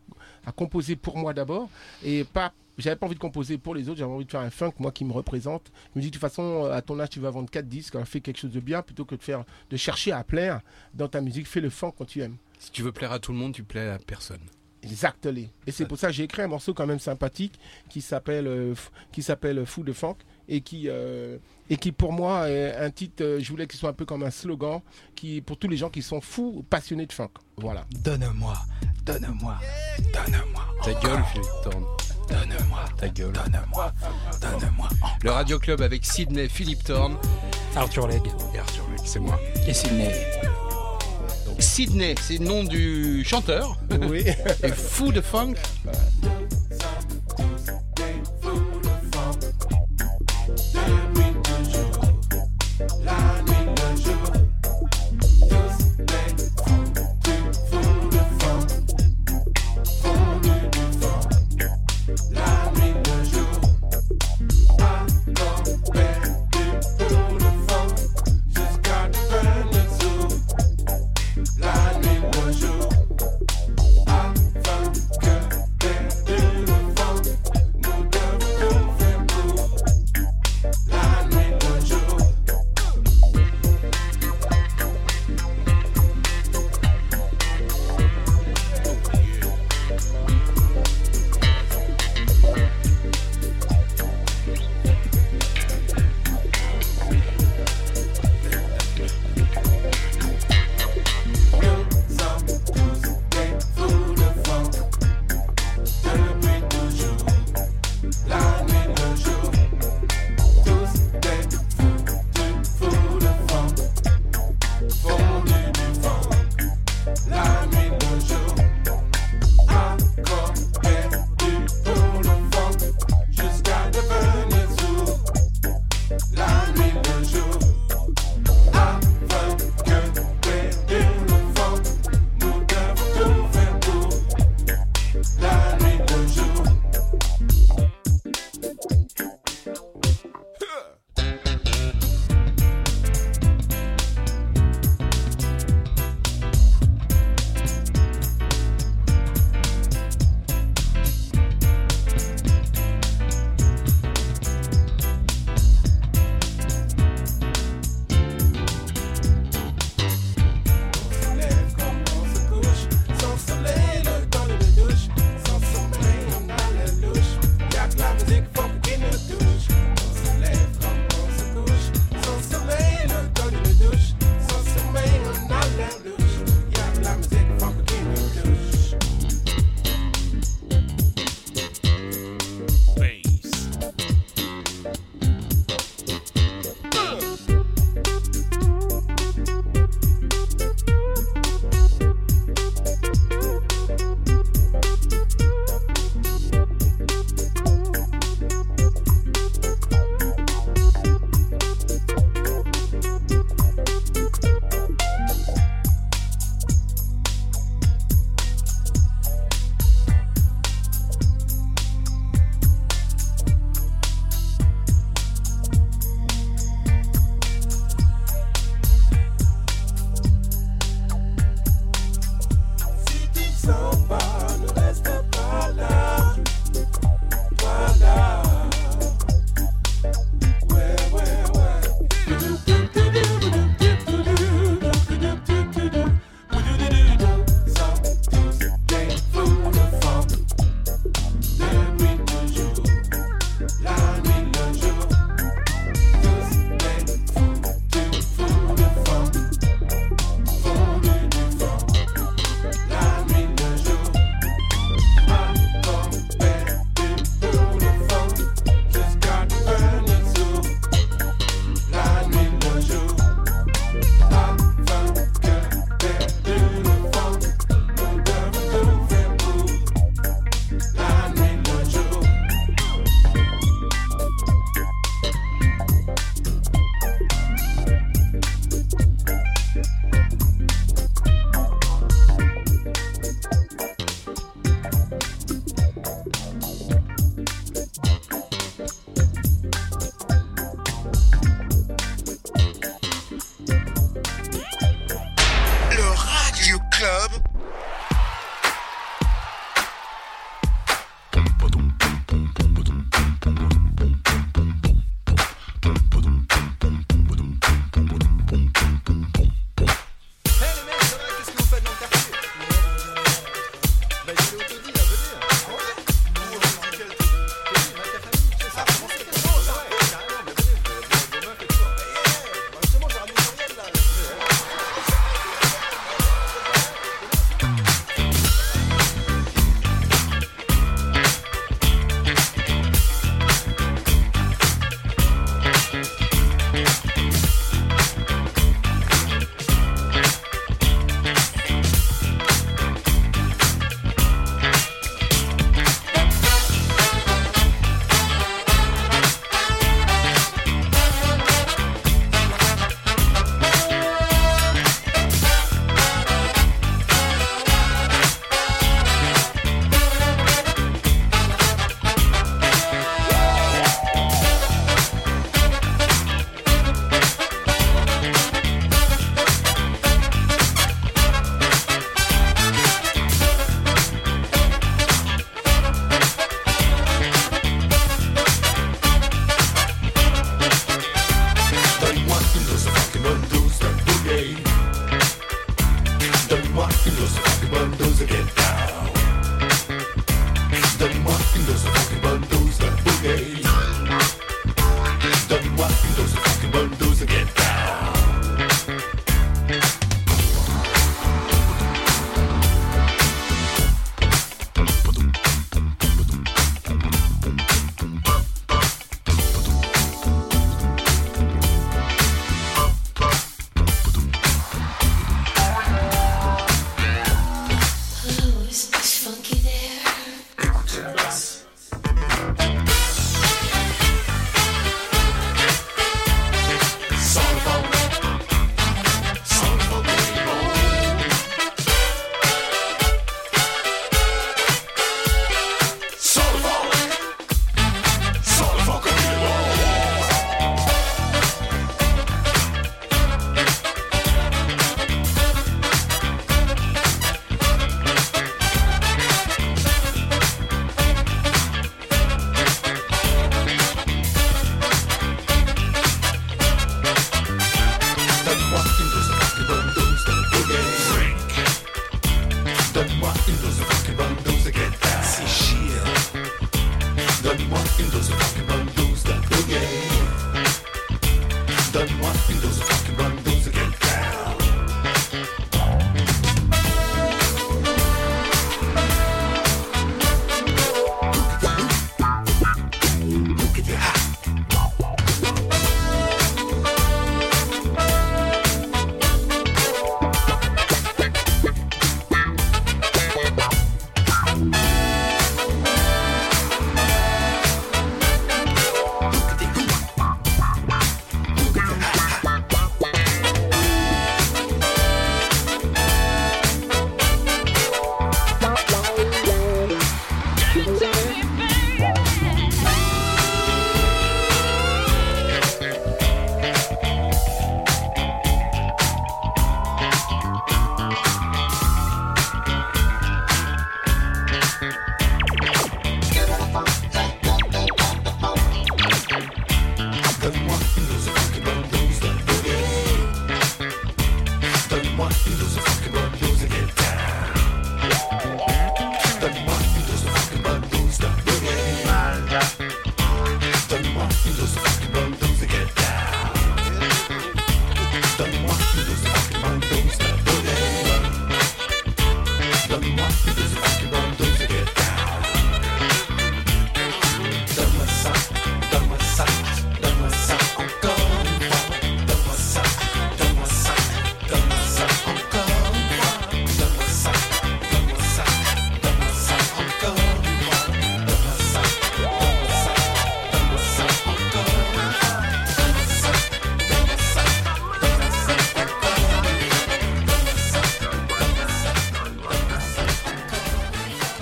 à composer pour moi d'abord, et pas. J'avais pas envie de composer pour les autres, j'avais envie de faire un funk, moi, qui me représente. Je me dis, de toute façon, à ton âge, tu vas vendre 4 disques, alors fais quelque chose de bien, plutôt que de faire, de chercher à plaire dans ta musique, fais le funk quand tu aimes. Si tu veux plaire à tout le monde, tu plais à personne. Exactement. Et c'est pour ça que j'ai écrit un morceau quand même sympathique qui s'appelle euh, qui s'appelle Fou de Funk et qui euh, et qui pour moi est un titre. euh, je voulais qu'il soit un peu comme un slogan qui pour tous les gens qui sont fous passionnés de funk. Voilà. Donne-moi, donne-moi, donne-moi, Ta gueule, Philippe Thorne. donne-moi, Ta gueule. donne-moi, donne-moi. Le Radio Club avec Sydney, Philippe Thorne Arthur Legge et Arthur Luc, c'est moi. et Sydney. Sydney, c'est le nom du chanteur. Oui. Et fou de funk.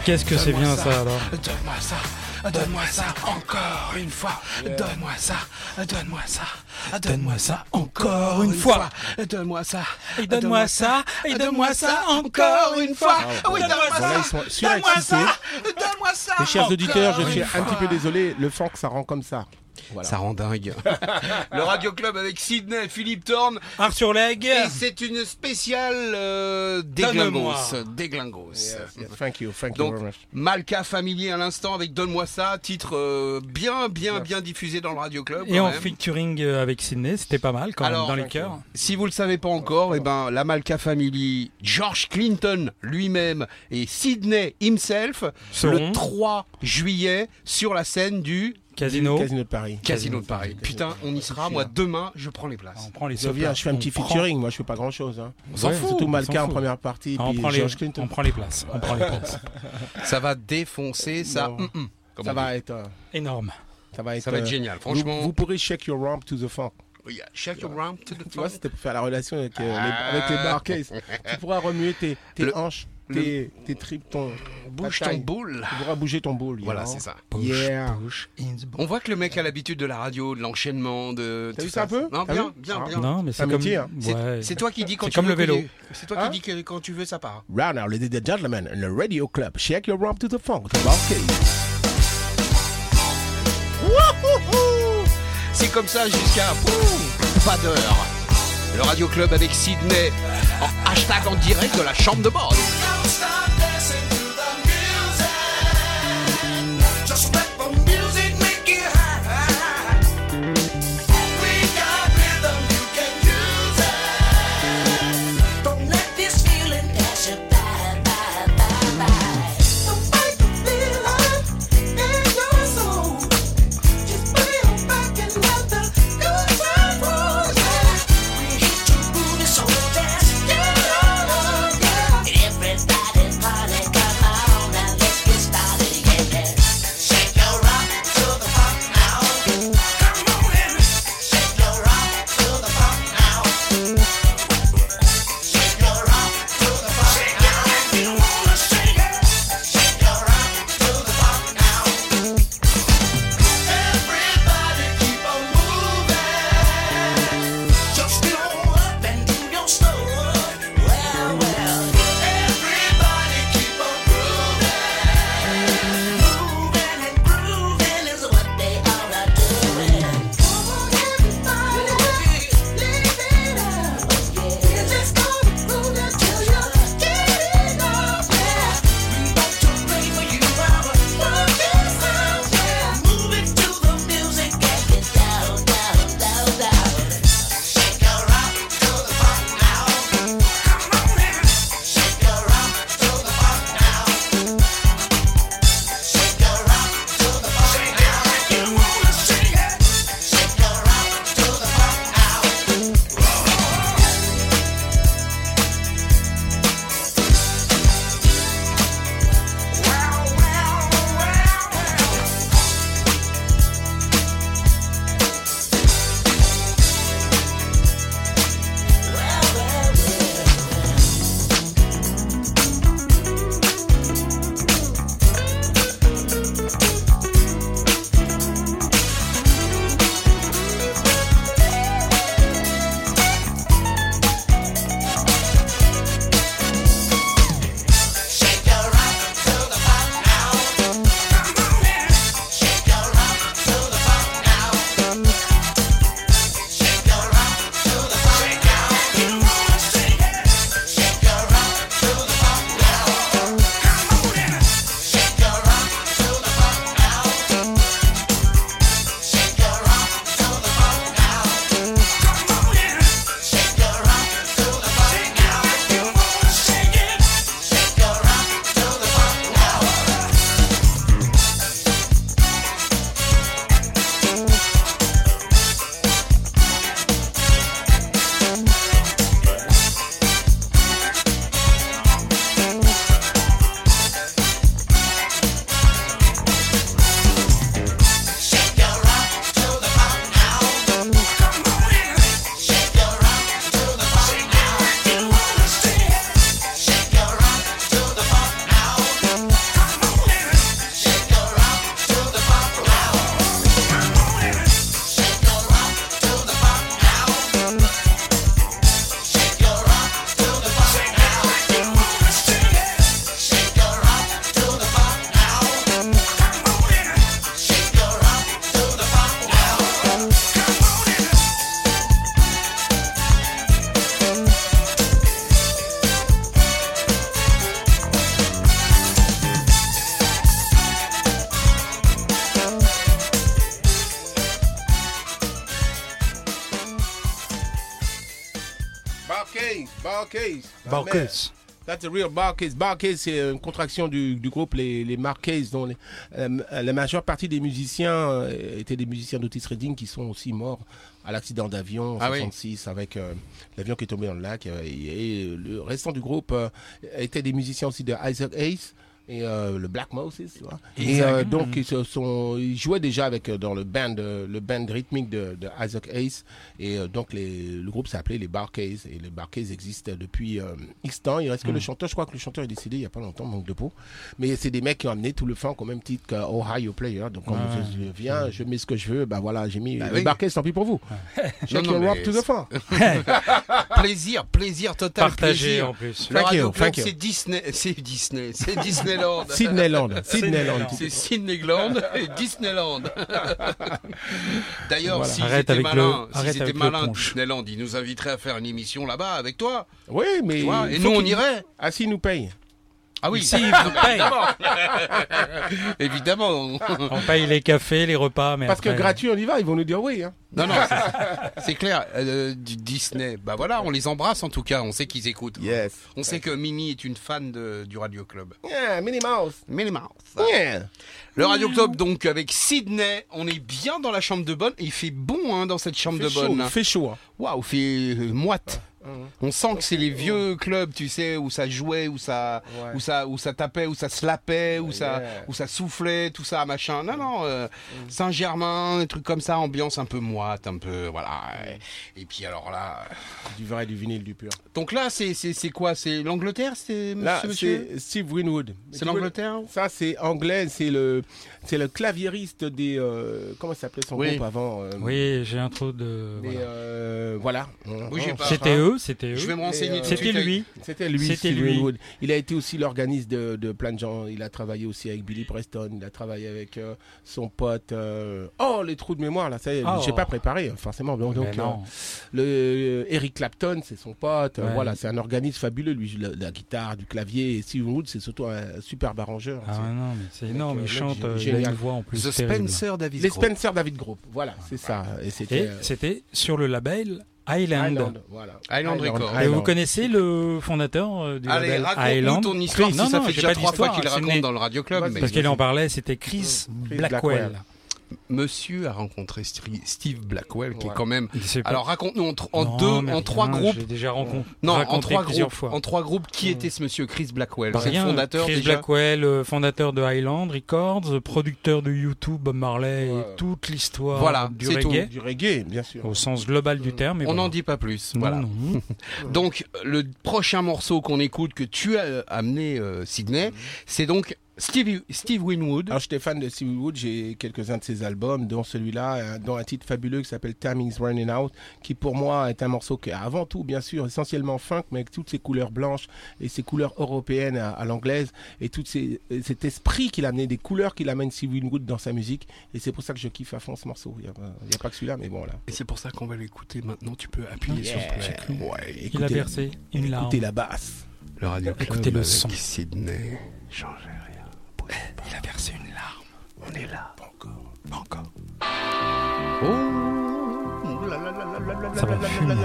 Qu'est-ce que c'est bien ça alors? Donne-moi ça, donne-moi ça encore une fois. Donne-moi ça, donne-moi ça, donne-moi ça encore une fois. Donne-moi ça, Et donne-moi ça, et donne-moi ça encore une fois. Oui, donne-moi ça, donne-moi ça, donne-moi ça. Mes chers auditeurs, je suis un petit peu désolé, le funk ça rend comme ça. Voilà. Ça rend dingue. le Radio Club avec Sydney, Philippe Thorne. Art sur l'aigle. Et c'est une spéciale euh, déglingos. Déglingos. Yes, yes. Thank you, thank you very much. Malka familier à l'instant avec Donne-moi ça, titre euh, bien, bien, bien diffusé dans le Radio Club. Et en même. featuring euh, avec Sydney, c'était pas mal quand Alors, même dans les cœurs. Si vous le savez pas encore, eh ben la Malka Family, George Clinton lui-même et Sydney himself Seront. le 3 juillet sur la scène du Casino. Casino de Paris. Casino de Paris. Putain, on y sera. Moi demain, je prends les places. On prend les Je viens, je fais un on petit prend- featuring. Moi, je fais pas grand chose. Hein. On s'en Ouais, fout. Surtout Malka en première partie. Ah, on, puis prend les, George Clinton. on prend les places. On prend les places. Ça va défoncer ça. Hum, hum, Ça va dit. être. euh, Énorme. Ça va être. Ça va être euh, génial. Vous, Franchement, vous pourrez shake your rump to the funk. Oui, shake your round to the Tu vois, front. c'était pour faire la relation avec, euh, les, Ah. avec les barcases. tu pourras remuer tes, tes Le- tes, tripes, ton. Bouge ton boule. Tu pourras bouger ton boule. Voilà, c'est ça. Yeah. On voit que le mec a l'habitude de la radio, de l'enchaînement, de. T'as tout vu ça un peu? Non, bien, bien, bien. Non, mais c'est comme. hein. C'est toi qui dis quand C'est tu comme veux le vélo. C'est toi Hein? qui dis que quand tu veux, ça part. Right now, ladies and gentlemen, in the radio club, shake your rump to the funk. The barcade. C'est comme ça jusqu'à pas d'heure. Le Radio Club avec Sydney en hashtag en direct de la chambre de bord. That's a real Barcase. Barcase, c'est une contraction du, du groupe Les, les Marquez, dont les- euh, la majeure partie des musiciens euh, étaient des musiciens d'Otis Redding qui sont aussi morts à l'accident d'avion en Ah oui. 66 avec euh, l'avion qui est tombé dans le lac. euh, et, et le restant du groupe euh, étaient des musiciens aussi de Isaac Hayes. Et euh, le Black Moses, tu vois. Et euh, donc ils se sont, ils jouaient déjà avec euh, dans le band, le band rythmique de, de Isaac Hayes. Et euh, donc les, le groupe s'appelait les Barcays. Et les Barcays existent depuis euh, X temps. Il reste que le chanteur, je crois que le chanteur est décédé il y a pas longtemps, manque de peau. Mais c'est des mecs qui ont amené tout le funk au même titre qu'Ohio Player. Donc quand Ouais. je, viens, je mets ce que je veux, bah voilà, j'ai mis Bah les oui. Barcays, tant pis pour vous. Non, your rock mais to the funk. Plaisir, plaisir total. Partagé plaisir. en plus. Le Thank Radio you, Club, thank you. c'est Disney, c'est Disney, c'est Disneyland. Sydneyland. Sydneyland. C'est Sydneyland et Disneyland. D'ailleurs, Voilà. si Arrête c'était avec malin, le- si avec malin. Disneyland, il nous inviterait à faire une émission là-bas avec toi. Oui, mais. et nous, on irait. Ah, s'ils nous payent. Ah oui, Si, vous paye. évidemment. On paye les cafés, les repas, mais Parce que gratuit, on y va, ils vont nous dire oui. Hein. Non, non, c'est- clair. euh, du Disney, bah voilà, on les embrasse en tout cas. On sait qu'ils écoutent. Yes. On sait que Mimi est une fan de, du Radio Club. Yeah, Minnie Mouse. Minnie Mouse. Yeah. Le Radio Club, donc, avec Sydney, on est bien dans la chambre de bonne. Il fait bon hein, dans cette chambre Fait de chaud, bonne. il fait chaud. hein. Waouh, fait euh, moite. On sent que c'est les vieux clubs, tu sais, où ça jouait, où ça, Ouais. où ça, où ça tapait, où ça slappait, où ça, où ça soufflait, tout ça, machin. Non, non, euh, Saint-Germain, des trucs comme ça, ambiance un peu moite, un peu, voilà. Et puis alors là, Du vrai, du vinyle, du pur. donc là, c'est, c'est, c'est quoi? C'est l'Angleterre, c'est monsieur c'est Steve Winwood. C'est l'Angleterre? Ça, c'est anglais. C'est le, c'est le claviériste des. euh, comment s'appelait son Oui. groupe avant euh, Oui, j'ai un trou de. des, voilà. euh, voilà. C'était eux, c'était eux. Je vais me renseigner. euh, C'était lui. C'était lui, C'était lui. Il a été aussi l'organiste de, de plein de gens. Il a travaillé aussi avec Billy Preston. Il a travaillé avec euh, son pote. euh, Oh, les trous de mémoire là. Ça, Oh. j'ai pas préparé forcément. Donc, Mais donc, non. Le euh, Eric Clapton, c'est son pote. Ouais. Voilà, c'est un organisme fabuleux. Lui, joue la, la guitare, du clavier. Et Steve Wood, c'est surtout un superbe arrangeur. Ah C'est- non, mais c'est énorme. Il chante, il a génial. une voix en plus. The terrible. Spencer David Les Group. Spencer David Group. Voilà, c'est ça. Et c'était euh, c'était sur le label. Island. Voilà. Island Records. Et vous connaissez le fondateur euh, du Allez, label Highland ton histoire. Non, si ça non, fait déjà pas trois fois d'histoire, qu'il raconte dans le Radio Club. Parce qu'il en parlait, c'était Chris, Chris Blackwell. Blackwell. Monsieur a rencontré Steve Blackwell, qui est quand même. Alors raconte-nous en, tr- en Non, deux, en trois rien, groupes. J'ai déjà rencontré. Non, en trois plusieurs groupes. fois. En trois groupes, qui était ce monsieur Chris Blackwell? Bah, C'est le rien, fondateur Chris déjà? Blackwell, euh, fondateur de Highland Records, producteur de YouTube, Bob Marley Ouais. et toute l'histoire Voilà, du c'est tout. reggae, Du reggae, bien sûr. au sens global du terme. et On voilà. n'en dit pas plus. Non, Voilà. non. Donc le prochain morceau qu'on écoute que tu as amené euh, Sydney, c'est donc Steve Steve Winwood. Alors, j'étais fan de Steve Wood, j'ai quelques-uns de ses albums, dont celui-là, euh, dont un titre fabuleux qui s'appelle Timing's Running Out, qui pour moi est un morceau qui est avant tout, bien sûr, essentiellement funk, mais avec toutes ses couleurs blanches et ses couleurs européennes à, à l'anglaise, et tout et cet esprit qu'il a amené, des couleurs qu'il amène Steve Winwood dans sa musique, et c'est pour ça que je kiffe à fond ce morceau. Il n'y a, pas- a que celui-là, mais bon, là. Et c'est pour ça qu'on va l'écouter maintenant. Tu peux appuyer Yeah. sur play. Ouais. Il a Écoutez- versé une larme. Écoutez la basse. Le Radio Club Écoutez le avec son. Sydney. Il a versé une larme. On est là. Pas encore. Pas encore. Oh. Ça va fumer.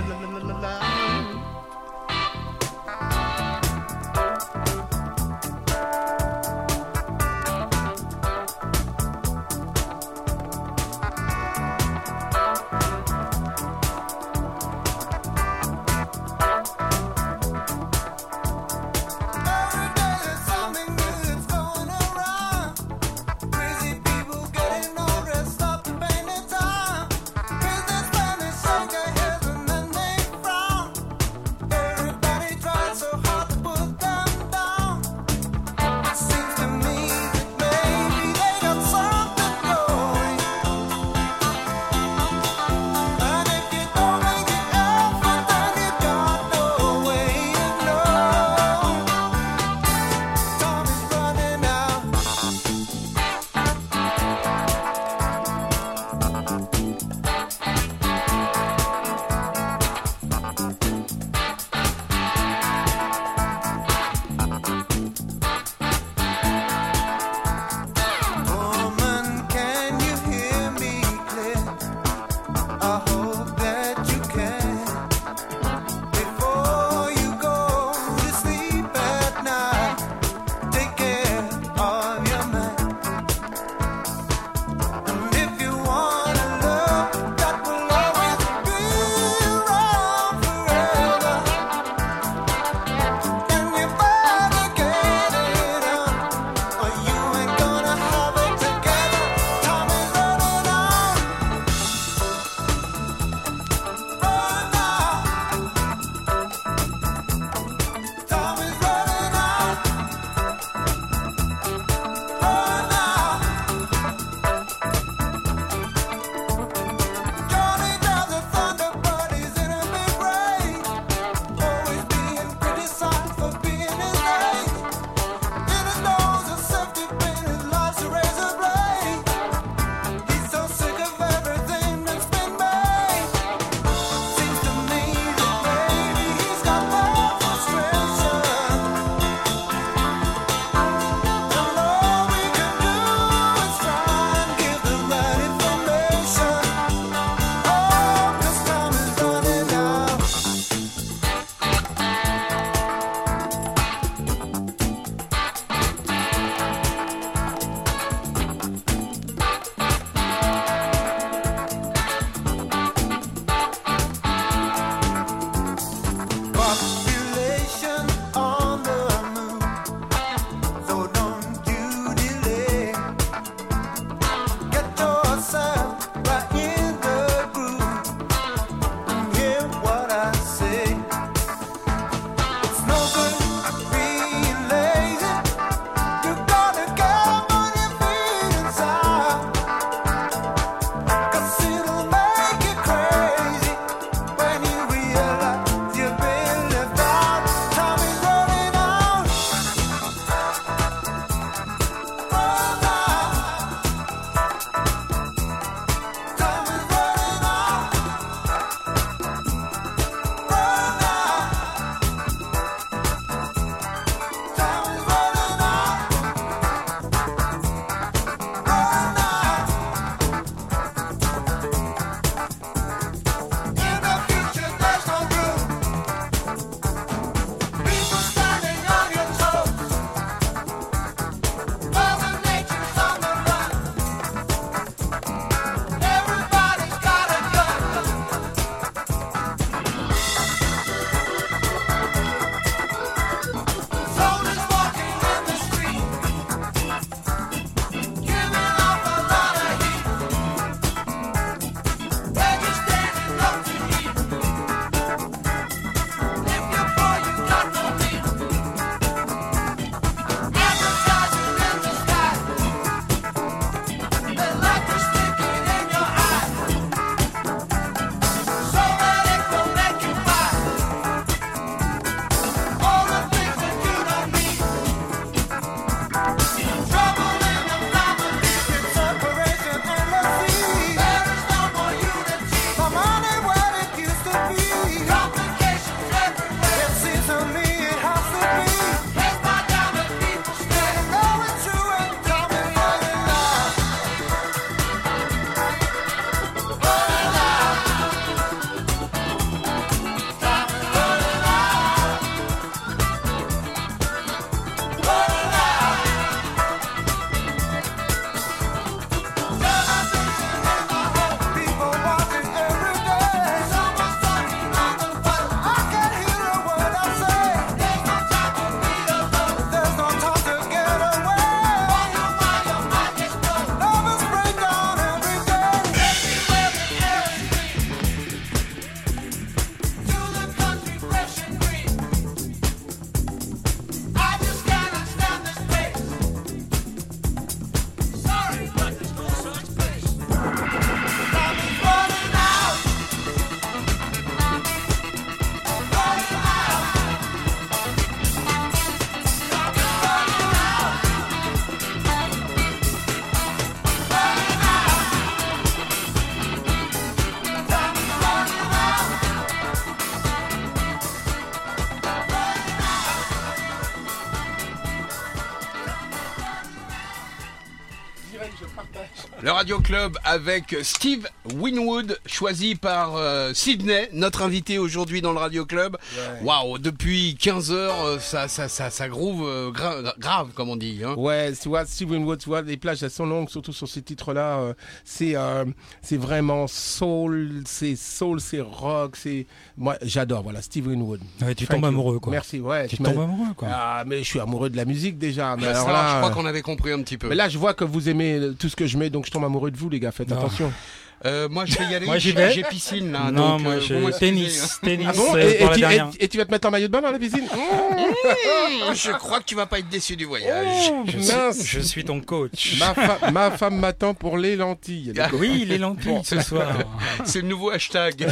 Radio Club avec Steve Winwood, choisi par euh, Sydney, notre invité aujourd'hui dans le Radio Club. Waouh, depuis 15 heures, euh, ça, ça, ça, ça groove euh, gra- grave, comme on dit. Hein. Ouais, tu vois, Steven Wood, tu vois, les plages, elles sont longues, surtout sur ces titres-là. euh, c'est, euh, c'est vraiment soul, c'est soul, c'est rock, c'est. Moi, j'adore, voilà, Steven Wood. Ouais, tu Thank tombes you. amoureux, quoi. Merci, ouais. Tu tombes amoureux, quoi. Ah, mais je suis amoureux de la musique déjà. Mais Ça, alors je là, crois euh, qu'on avait compris un petit peu. mais là, je vois que vous aimez tout ce que je mets, donc je tombe amoureux de vous, les gars. Faites Non. attention. Euh, moi, je vais y aller. Moi, j'y J'ai- vais. J'ai piscine là. non, donc, moi, euh, tennis, tennis, Ah bon euh, et, pour et tu, dernière. et- et tu vas te mettre en maillot de bain dans la piscine hein. Je crois que tu vas pas être déçu du voyage. Je Mince. suis, je suis ton coach. ma, fa- ma femme m'attend pour les lentilles. Ah Oui, les lentilles ce soir. C'est le nouveau hashtag.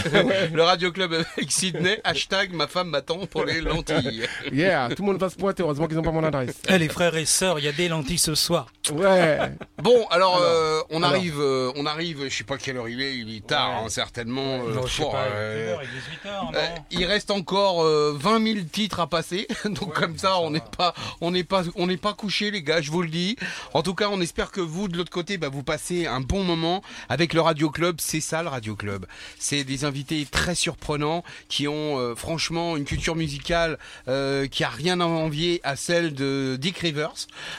Le Radio Club avec Sydney. Hashtag ma femme m'attend pour les lentilles. Yeah, tout le monde va se pointer. Heureusement qu'ils n'ont pas mon adresse. Eh, les frères et sœurs, il y a des lentilles ce soir. Ouais. Bon, alors, Alors, euh, on alors. arrive, euh, on arrive. Je sais pas quelle il est. Il est tard, Ouais. hein, certainement. euh, Non, je sais pas, euh, 18h, 18h, Euh, il reste encore euh, 20 000 titres à passer, donc comme ça, on n'est pas, on n'est pas, on n'est pas couché, les gars, je vous le dis. En tout cas, on espère que vous, de l'autre côté, bah, vous passez un bon moment avec le Radio Club. C'est ça, le Radio Club. C'est des invités très surprenants qui ont, euh, franchement, une culture musicale euh, qui a rien à envier à celle de Dick Rivers.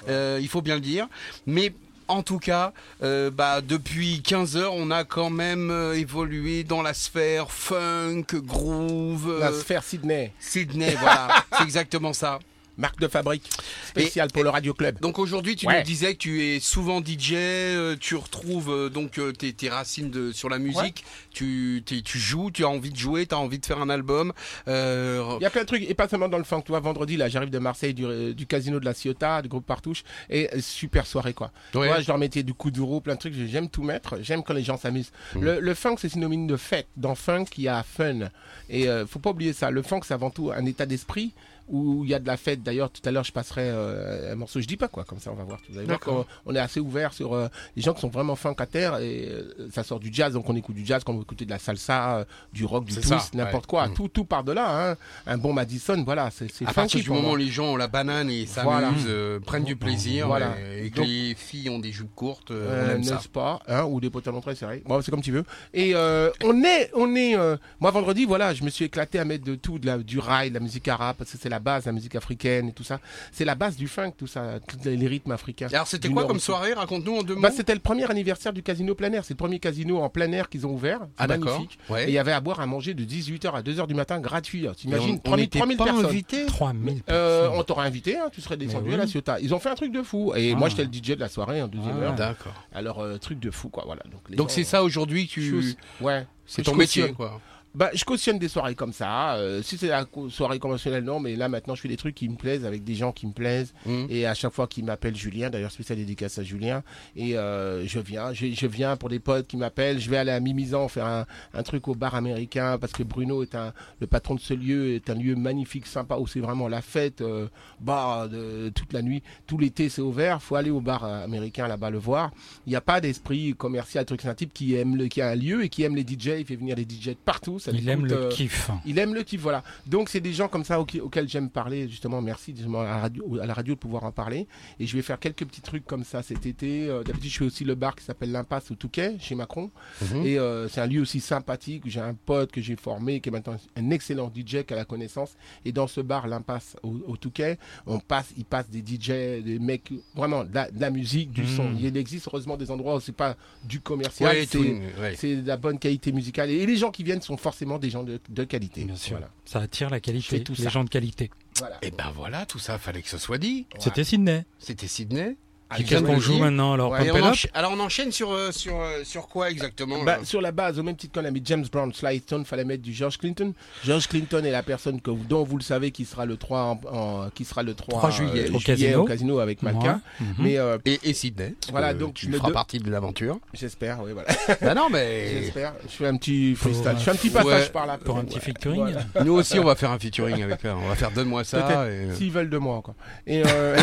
Euh, il faut bien le dire, mais en tout cas, euh, bah, depuis 15 heures, on a quand même euh, évolué dans la sphère funk, groove, La euh, sphère Sydney. Sydney, voilà, c'est exactement ça. Marque de fabrique. Spéciale pour le Radio Club. Donc aujourd'hui, tu Ouais. nous disais que tu es souvent DJ, euh, tu retrouves euh, donc euh, tes, tes racines de, sur la musique, tu, joues, tu as envie de jouer, tu as envie de faire un album. Euh, Il y a plein de trucs, et pas seulement dans le funk. Tu vois, vendredi, là, j'arrive de Marseille, du, du casino de la Ciotat, du groupe Partouche, et super soirée, quoi. Ouais. Moi, je leur mettais du kuduro, plein de trucs. J'aime tout mettre. J'aime quand les gens s'amusent. Mm. Le, le funk, c'est synonyme de fête. Dans funk, il y a fun. Et euh, faut pas oublier ça. Le funk, c'est avant tout un état d'esprit où il y a de la fête. D'ailleurs, tout à l'heure, je passerai euh, un morceau. Je dis pas quoi, comme ça, on va voir. Vous allez voir on est assez ouvert sur euh, les gens qui sont vraiment funk à terre. Et euh, ça sort du jazz, donc on écoute du jazz, quand on veut écouter de la salsa, du rock, du C'est twist, n'importe ouais. quoi. Mm. Tout, tout part de là. Hein. Un bon Madison, voilà, c'est c'est à partir du moment où les gens ont la banane et s'amusent, Voilà. euh, prennent du plaisir, Voilà. et que Donc- les filles ont des jupes courtes, euh, n'est-ce pas hein, ou des pantalons très serrés bon, c'est comme tu veux et euh, on est on est moi vendredi voilà je me suis éclaté à mettre de tout de la, du rail de la musique arabe parce que c'est la base la musique africaine et tout ça c'est la base du funk tout ça tous les, rythmes africains Alors c'était quoi comme soirée? Raconte-nous en deux mots. bah, c'était le premier anniversaire du casino plein air c'est le premier casino en plein air qu'ils ont ouvert ah magnifique Ouais. et il y avait à boire à manger de 18h à 2h du matin gratuit t'imagines on- on 3000 n'était 3000 pas personnes invités 3000 Euh, personnes. on t'aurait invité, hein, tu serais descendu à la. Ciotat. Ils ont fait un truc de fou. Et Ah. moi, j'étais le DJ de la soirée en deuxième Ah. heure. D'accord. Alors, euh, truc de fou, quoi. Voilà. Donc, c'est ça aujourd'hui tu... Ouais. C'est ton métier quoi. Bah, je cautionne des soirées comme ça. Euh, si c'est la soirée conventionnelle, non. Mais là, maintenant, je fais des trucs qui me plaisent avec des gens qui me plaisent. Mhm. Et à chaque fois qu'ils m'appellent Julien, d'ailleurs, spécial dédicace à Julien. Et euh, je viens. Je, je viens pour des potes qui m'appellent. Je vais aller à Mimizan faire un, un truc au bar américain parce que Bruno est un, le patron de ce lieu, est un lieu magnifique, sympa où c'est vraiment la fête. Euh, bar de, toute la nuit. Tout l'été, c'est ouvert. faut aller au bar euh, américain là-bas le voir. Il n'y a pas d'esprit commercial, truc. C'est un type qui aime le, qui a un lieu et qui aime les DJ. Il fait venir les DJ de partout. Ça Il aime coûte, le euh, kiff. il aime le kiff, voilà. Donc c'est des gens comme ça auxquels, auxquels j'aime parler, justement. Merci justement, à, la radio, à la radio de pouvoir en parler. Et je vais faire quelques petits trucs comme ça cet été. Euh, D'habitude, je fais aussi le bar qui s'appelle l'Impasse au Touquet, chez Macron. Mhm. Et euh, c'est un lieu aussi sympathique. J'ai un pote que j'ai formé, qui est maintenant un excellent DJ qui a la connaissance. Et dans ce bar, l'Impasse au, au Touquet, on passe, il passe des DJ, des mecs, vraiment de la, de la musique, du Mhm. son. Il existe heureusement des endroits où c'est pas du commercial, Ouais, c'est ouais. de la bonne qualité musicale. Et les gens qui viennent sont forcément des gens de, de qualité. Bien sûr. Voilà. Ça attire la qualité, tout les ça. gens de qualité. Voilà. Et ben voilà, tout ça, fallait que ce soit dit. C'était Sydney. C'était Sydney. Ah, Qu'est-ce qu'on joue maintenant alors Ouais, on alors on enchaîne sur, euh, sur, euh, sur quoi exactement Bah, là sur la base, au même titre qu'on a mis James Brown, Sly Stone, fallait mettre du George Clinton. George Clinton est la personne que, dont vous le savez qui sera le 3, en- en- qui sera le 3, 3 juillet, euh, au casino. au casino avec Malka. Ouais. Mhm. Mais euh, et, et Sydney. Voilà, euh, donc tu feras de- partie de l'aventure. j'espère, oui, voilà. bah non, mais J'espère. Je fais un petit Pour, freestyle. Je fais un petit ouais, passage par là. Pour un Ouais, petit featuring voilà. nous aussi, on va faire un featuring avec elle. On va faire donne-moi ça. Euh, S'ils veulent de moi encore. Et, euh,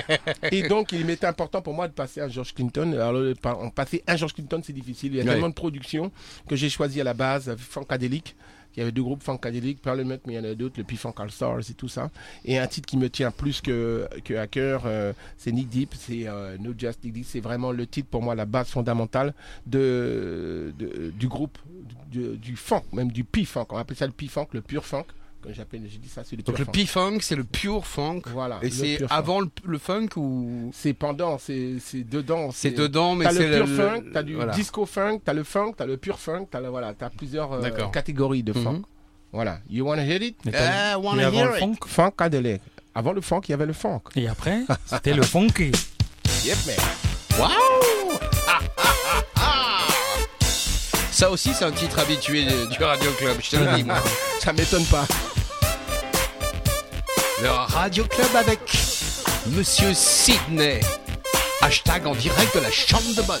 et donc, il m'était important pour moi de passer un George Clinton. Alors, en passer un George Clinton, c'est difficile. Il y a Ouais. tellement de productions que j'ai choisi à la base, Funkadelic, Il y avait deux groupes funkadéliques, Parliament, mais il y en a d'autres, le P-Funk All Stars et tout ça. Et un titre qui me tient plus que, que à cœur, euh, c'est Nick Deep, c'est euh, No Just Nick Deep. C'est vraiment le titre pour moi, la base fondamentale de, de- du groupe, du, du funk, même du P-Funk. On appelle ça le P-Funk, le pur funk. J'appelle, ça, c'est le Donc pur le funk. P-Funk, c'est le pure funk. Voilà. Et c'est funk. avant le, le funk ou? C'est pendant, c'est c'est dedans. c'est dedans, mais T'as c'est le pur funk, t'as du voilà. disco funk, t'as le funk, t'as le pur funk, t'as le- voilà, t'as plusieurs euh, catégories de funk. Mhm. Voilà. You wanna hear it? I et wanna avant hear le it. funk, Funkadelic. Avant le funk, il y avait le funk. et après, c'était le funky. Yep, man. Waouh ah Ça aussi, c'est un titre habitué du Radio Club, je te le dis, moi. Ça m'étonne pas. Le Radio Club avec Monsieur Sydney. Hashtag en direct de la chambre de bonne.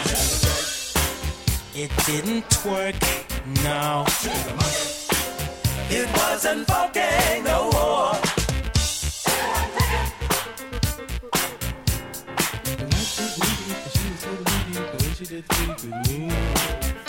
It didn't work, no. It wasn't funky no more. Round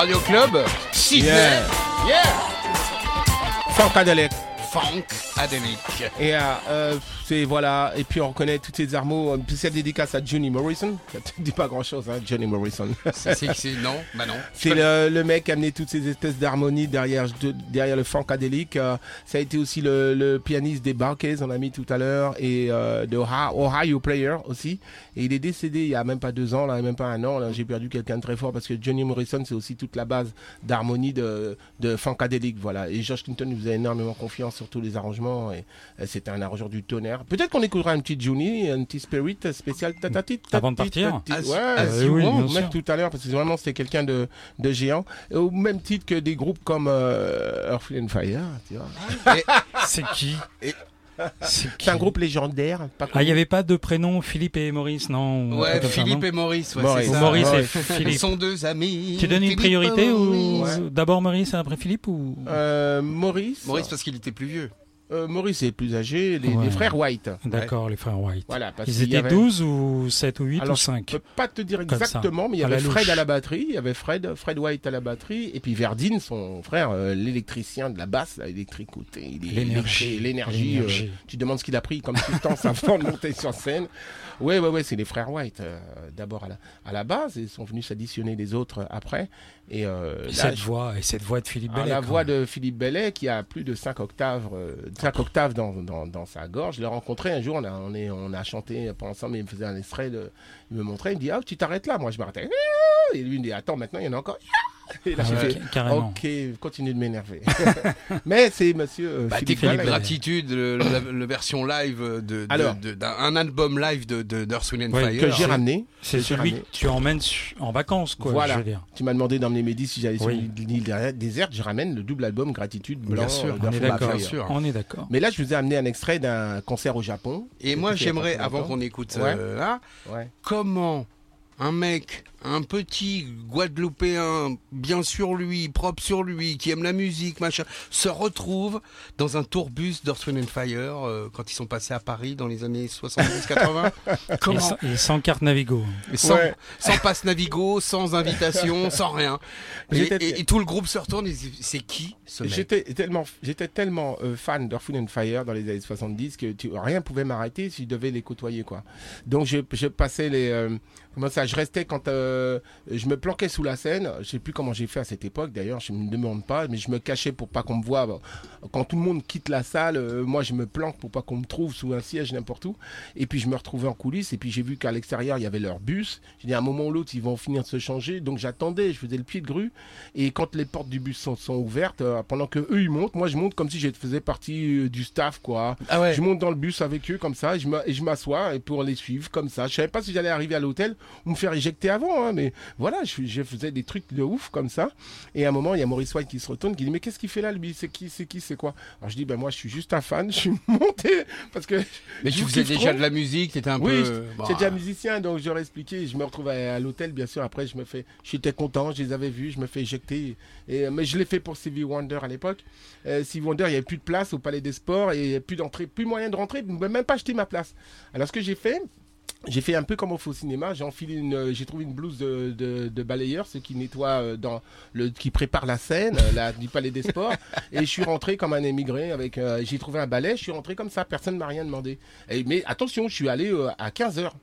Radio Club, Sydney, Yeah. yeah, Funkadelic. Funkadelic. Et euh, euh, c'est voilà. Et puis on reconnaît toutes ces armes. Puis cette dédicace à Johnny Morrison. Ça te dit pas grand chose, hein, Johnny Morrison. C'est non, bah non. C'est le, le mec qui a amené toutes ces espèces d'harmonies derrière, de- derrière le funkadelic. Euh, ça a été aussi le, le pianiste des Barclays, on a mis tout à l'heure, et euh, de Ohio Player aussi. Et il est décédé il y a même pas deux ans, là, même pas un an. J'ai perdu quelqu'un de très fort parce que Johnny Morrison, c'est aussi toute la base d'harmonie de, de voilà. Et George Clinton nous faisait énormément confiance sur tous les arrangements. Et euh, c'était un arrangeur du tonnerre. Peut-être qu'on écoutera un petit Johnny, un petit Spirit spécial. tatati, Avant de partir Ouais, mettre sûr. tout à l'heure parce que vraiment c'était quelqu'un de, de géant. Et Au même titre que des groupes comme euh, Earth, Wind and Fire, tu vois. C'est qui Et- C'est C'est un groupe légendaire. Pas Ah, il n'y avait pas de prénom Philippe et Maurice, non Ouais, Philippe non et Maurice, ouais, Maurice. c'est ça. Maurice et Ouais. Ils Philippe. sont deux amis. Tu donnes une Philippe priorité ou Maurice. d'abord Maurice et après Philippe ou Euh, Maurice. Maurice parce qu'il était plus vieux. Euh, Maurice est plus âgé. Les, Ouais. les frères White. D'accord, les frères White. Voilà. Parce Ils étaient avait- 12 ou 7 ou 8 Alors, ou 5 Je peux pas te dire exactement, mais il y avait Fred louche. à la batterie, il y avait Fred, Fred White à la batterie, et puis Verdine, son frère, euh, l'électricien de la basse, là, électrique, il est L'énergie. électrique, l'énergie. euh, L'énergie. tu demandes ce qu'il a pris comme substance avant de monter sur scène. Ouais, ouais, ouais, c'est les frères White, euh, d'abord à la, à la base, et ils sont venus s'additionner les autres après. Et, euh, Et là, cette je- voix, et cette voix de Philippe ah, Bellet. la voix de Philippe Bellet qui a plus de 5 octaves, euh, cinq octaves dans, dans, dans sa gorge. Je l'ai rencontré un jour, on a, on, est, on a chanté ensemble, il me faisait un extrait, de, il me montrait, il me dit Ah, tu t'arrêtes là Moi je m'arrêtais. Et lui il me dit Attends, maintenant il y en a encore. Et là Ah j'ai ouais, fait carrément. Ok, continue de m'énerver. Mais c'est monsieur euh, Bah, Philippe. Gratitude, le, la, version live de, de, Alors. de- d'un un album live de, de, Wind Ouais, Fire. que j'ai ramené. C'est que celui ramené. que tu emmènes en vacances, quoi. Voilà. Je veux dire. Tu m'as demandé d'emmener Mehdi si j'allais Oui. sur l'île déserte- déserte. Je ramène le double album Gratitude blanc. Bien sûr, On est d'accord. bien sûr. On est d'accord. Mais là, je vous ai amené un extrait d'un concert au Japon. Et moi, j'aimerais, avant qu'on écoute Ouais. euh, là, comment un mec, un petit Guadeloupéen, bien sur lui, propre sur lui, qui aime la musique, machin, se retrouve dans un tourbus d'Earth, Wind and Fire euh, quand ils sont passés à Paris dans les années 70-80 Et Comment sans, carte Navigo. Et sans, Ouais. sans passe Navigo, sans invitation, sans rien. Et, J'étais- et- et tout le groupe se retourne et dit, c'est qui ce mec? J'étais tellement, j'étais tellement euh, fan d'Earth, Wind and Fire dans les années 70 que tu, rien pouvait m'arrêter si je devais les côtoyer quoi. Donc je, je passais les, euh, comment ça, je restais quand euh, je me planquais sous la scène. Je sais plus comment j'ai fait à cette époque d'ailleurs, je me demande pas, mais je me cachais pour pas qu'on me voie. Quand tout le monde quitte la salle, euh, moi je me planque pour pas qu'on me trouve sous un siège n'importe où. Et puis je me retrouvais en coulisses et puis j'ai vu qu'à l'extérieur il y avait leur bus. J'ai dit à un moment ou l'autre ils vont finir de se changer, donc j'attendais, je faisais le pied de grue. Et quand les portes du bus sont, sont ouvertes, euh, pendant que eux ils montent, moi je monte comme si je faisais partie euh, du staff quoi. Ah ouais. Je monte dans le bus avec eux comme ça, et je m'assois pour les suivre comme ça. Je savais pas si j'allais arriver à l'hôtel ou me faire éjecter avant. Hein, mais voilà, je, je faisais des trucs de ouf comme ça. Et à un moment, il y a Maurice White qui se retourne, qui dit mais qu'est-ce qu'il fait là, lui? C'est qui C'est qui C'est quoi? Alors je dis ben moi, je suis juste un fan. Je suis monté parce que Mais tu faisais déjà trop. de la musique, t'étais un Oui, peu. bah, j'étais déjà musicien, donc ai expliqué. Je me retrouve à, à l'hôtel, bien sûr. Après, je me fais, j'étais content, je les avais vus, je me fais éjecter. Et, euh, mais je l'ai fait pour Stevie Wonder à l'époque. Euh, Stevie Wonder, il n'y avait plus de place au Palais des Sports et il n'y avait plus d'entrée, plus moyen de rentrer, ne même pas acheter ma place. Alors, ce que j'ai fait, j'ai fait un peu comme on fait au cinéma. J'ai enfilé une, euh, j'ai trouvé une blouse de, de, de balayeur, ceux qui nettoient euh, dans le, qui prépare la scène, euh, la, du Palais des Sports. et je suis rentré comme un émigré avec, euh, j'ai trouvé un balai, je suis rentré comme ça, personne m'a rien demandé. Et, mais attention, je suis allé euh, à 15 heures.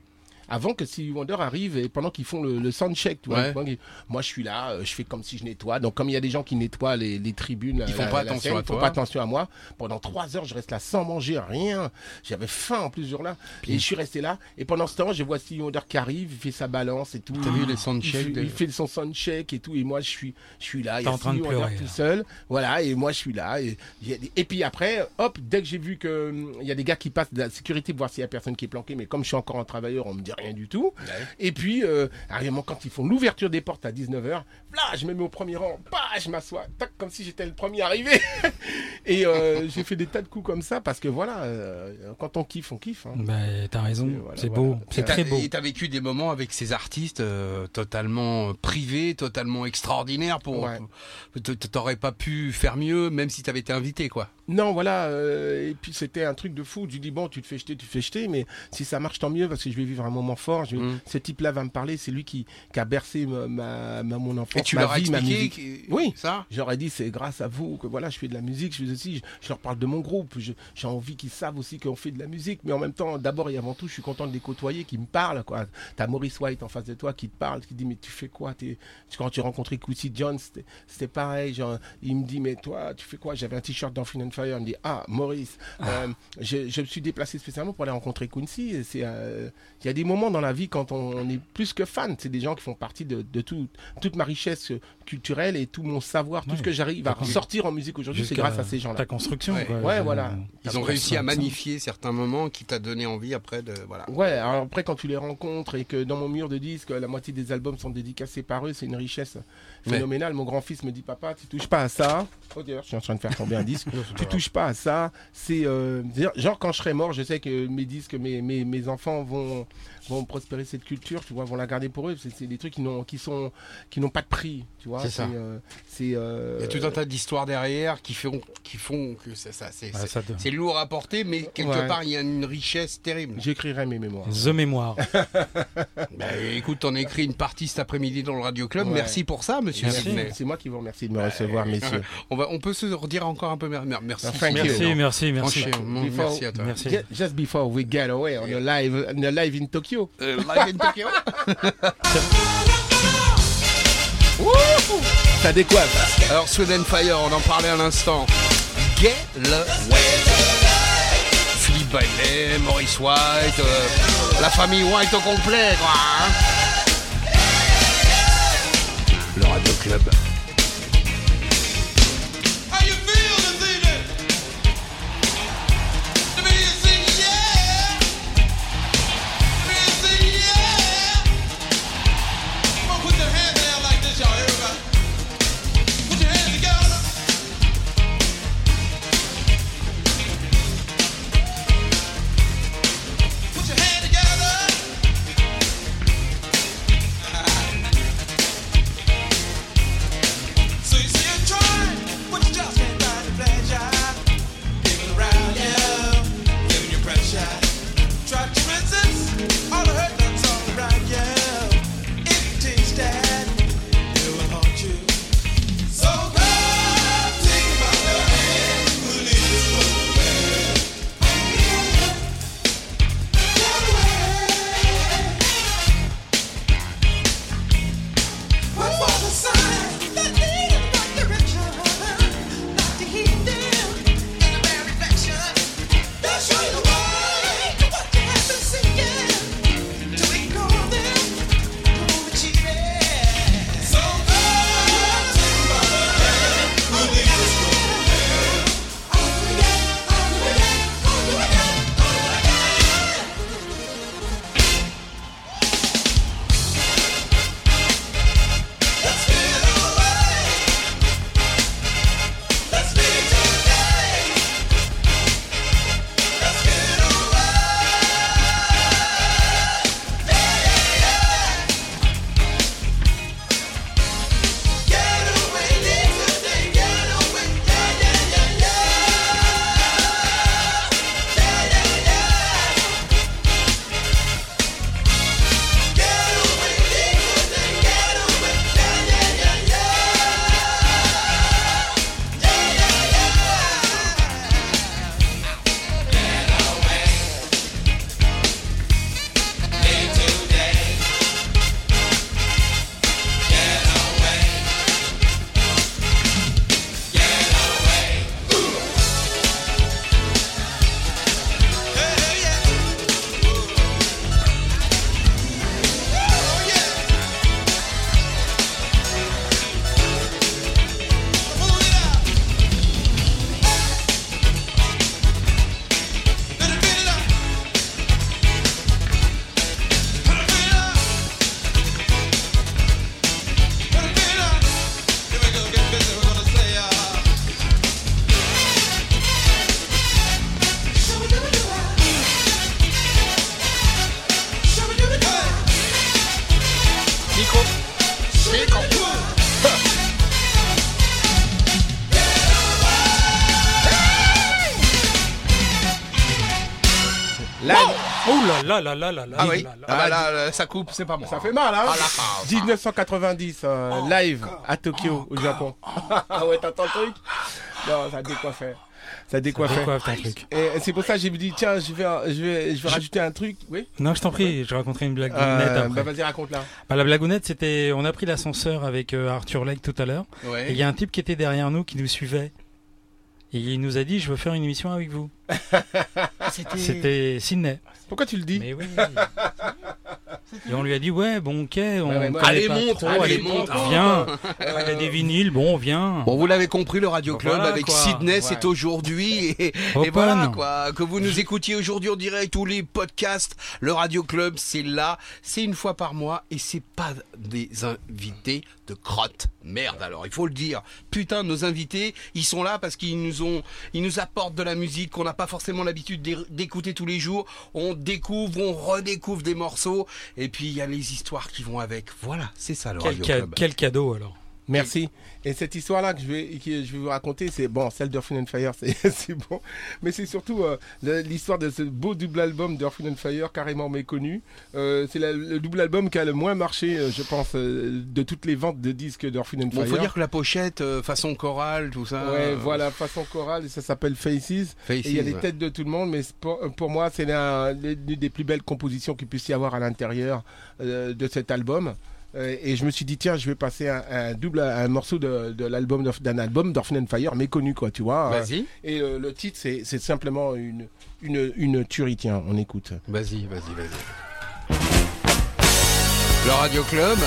Avant que Stevie Wonder arrive et pendant qu'ils font le, le soundcheck, tu vois, Ouais. moi, je suis là, euh, je fais comme si je nettoie. Donc comme il y a des gens qui nettoient les, les tribunes, Ils font la- pas la attention scène, à ils font toi. pas attention à moi. Pendant trois heures, je reste là sans manger rien. J'avais faim en plus ce jour-là. Et je suis resté là. Et pendant ce temps, je vois Stevie Wonder qui arrive, il fait sa balance et tout. T'as vu les il soundchecks fait, de- il fait son soundcheck et tout. Et moi, je suis, je suis là. Il T'es en train de pleurer, tout seul. Voilà. Et moi, je suis là. Et, il et puis après, hop, dès que j'ai vu que hum, il y a des gars qui passent de la sécurité pour voir s'il y a personne qui est planqué. Mais comme je suis encore un travailleur, on me dit rien du tout. Et puis, euh, arrivement, quand ils font l'ouverture des portes à 19h, là, je me mets au premier rang, bah, je m'assois, tac, comme si j'étais le premier arrivé. et euh, j'ai fait des tas de coups comme ça parce que voilà, euh, quand on kiffe, on kiffe. hein. Bah, t'as raison, voilà, c'est voilà. beau, c'est Et t'as- très beau. Et t'as vécu des moments avec ces artistes euh, totalement privés, totalement extraordinaires. Pour Ouais. t'aurais pas pu faire mieux, même si t'avais été invité, quoi. Non, voilà, euh, et puis c'était un truc de fou. Je dis, bon, tu te fais jeter, tu te fais jeter, mais si ça marche, tant mieux, parce que je vais vivre un moment fort. Je Mm. Ce type-là va me parler, c'est lui qui, qui a bercé ma, ma- ma- mon enfance, Et tu ma leur as vie, ma musique. Oui. ça. J'aurais dit, c'est grâce à vous que voilà, je fais de la musique, je fais aussi, je, je leur parle de mon groupe, j'ai envie qu'ils savent aussi qu'on fait de la musique, mais en même temps, d'abord et avant tout, je suis content de les côtoyer, qui me parlent, quoi. T'as Maurice White en face de toi qui te parle, qui te dit, mais tu fais quoi? T'es- Quand tu as rencontré Quincy Jones, c'était- pareil, genre, il me dit, mais toi, tu fais quoi? J'avais un t-shirt dans Fin and Fire, il me dit, ah, Maurice, euh, je, je me suis déplacé spécialement pour aller rencontrer Quincy, et c'est, euh, il y a des moments dans la vie quand on, on est plus que fan, c'est des gens qui font partie de, de tout, toute ma richesse culturelle et tout mon savoir, tout Ouais. ce que j'arrive à D'accord. sortir en musique aujourd'hui, c'est grâce à ces gens-là. Ta construction, Ouais. quoi. Ouais, Je- voilà. Ils ont réussi à magnifier certains moments qui t'a donné envie après de voilà. Ouais, alors après quand tu les rencontres et que dans mon mur de disques, la moitié des albums sont dédicacés par eux, c'est une richesse phénoménale. Mon grand-fils me dit papa, tu touches pas à ça. Oh d'ailleurs, je suis en train de faire tomber un disque. tu touches pas à ça. C'est euh, genre quand je serai mort, je sais que mes disques, mes, mes, mes enfants vont vont prospérer cette culture, tu vois, vont la garder pour eux. C'est c'est des trucs qui n'ont qui sont qui n'ont pas de prix, tu vois. C'est ça. euh, c'est euh, Il y a tout un tas d'histoires derrière qui font qui font que ça, ça c'est Ah, te- lourd à porter, mais quelque Ouais. part il y a une richesse terrible. J'écrirai mes mémoires. The Mémoire. Bah, écoute, on a écrit une partie cet après-midi dans le Radio Club. Ouais. Merci pour ça, Monsieur Merci. C'est moi qui vous remercie de me recevoir, messieurs. On va, on peut se redire encore un peu mer- mer- merci. Thank you. Merci, merci, merci. Franchement, Before- merci à toi. Merci. Ju- Just before we get away on a live, on live in Tokyo. Euh, live in Tokyo. Ça décoiffe. Alors Sweden Fire, on en parlait à l'instant. Get Philippe Bailey, Maurice White, euh, la famille White au complet, quoi. hein. Le Radio Club. Ah oui, ah bah là, ça coupe, c'est pas moi. ça fait mal, hein Ah la pause. 1990, euh, live à Tokyo, au Japon. Ah ouais, t'entends le truc Non, ça décoiffait. Ça décoiffait. Décoiffe ton truc. Et c'est pour ça que j'ai dit, tiens, je vais, je vais, je vais rajouter un truc. Oui Non, je t'en prie, je raconterai une blague Euh, nette après. Bah vas-y, raconte là. Bah, la blagounette, c'était, on a pris l'ascenseur avec euh, Arthur Lake tout à l'heure. Et il y a un type qui était derrière nous, qui nous suivait. Et il nous a dit, je veux faire une émission avec vous. C'était Sydney. Pourquoi tu le dis Mais oui. Et on lui a dit, ouais, bon, ok, on ouais, connaît Allez, pas monte, trop, allez, allez, monte. monte, viens. Il y a des vinyles, bon, viens. Bon, vous l'avez compris, le Radio Club Voilà, avec quoi. Sydney, Ouais. c'est aujourd'hui. Et, et Open. voilà, quoi. Que vous nous écoutiez aujourd'hui en direct tous les podcasts, le Radio Club, c'est là. C'est une fois par mois et c'est pas des invités de crotte. Merde, alors, il faut le dire. Putain, nos invités, ils sont là parce qu'ils nous ont, ils nous apportent de la musique qu'on n'a pas forcément l'habitude d'é- d'écouter tous les jours. On découvre, on redécouvre des morceaux. Et puis, il y a les histoires qui vont avec. Voilà, c'est ça, le Quel, Radio ca- Club. quel cadeau alors. Merci. Et cette histoire-là que je vais, que je vais vous raconter, c'est bon, celle d'Earth and Fire, c'est bon. Mais c'est surtout euh, l'histoire de ce beau double album d'Earth and Fire, carrément méconnu. Euh, c'est le double album qui a le moins marché, euh, je pense, euh, de toutes les ventes de disques d'Earth and Bon, Fire. faut dire que la pochette, façon chorale, tout ça. Ouais, voilà, façon chorale, et ça s'appelle Faces. Faces, Et il y a les ouais. têtes de tout le monde, mais pour, pour moi, c'est l'un- l'une des plus belles compositions qu'il puisse y avoir à l'intérieur de cet album. Euh, et je me suis dit, tiens, je vais passer un, un double, un morceau de, de l'album d'un album d'Orphan and Fire méconnu, quoi, tu vois. Vas-y, Et euh, le titre, c'est c'est simplement une, une, une tuerie. Tiens, on écoute. vas-y, vas-y, vas-y. Le Radio Club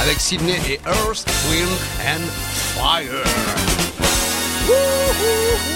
avec Sydney et Earth, Wind and Fire. Cha.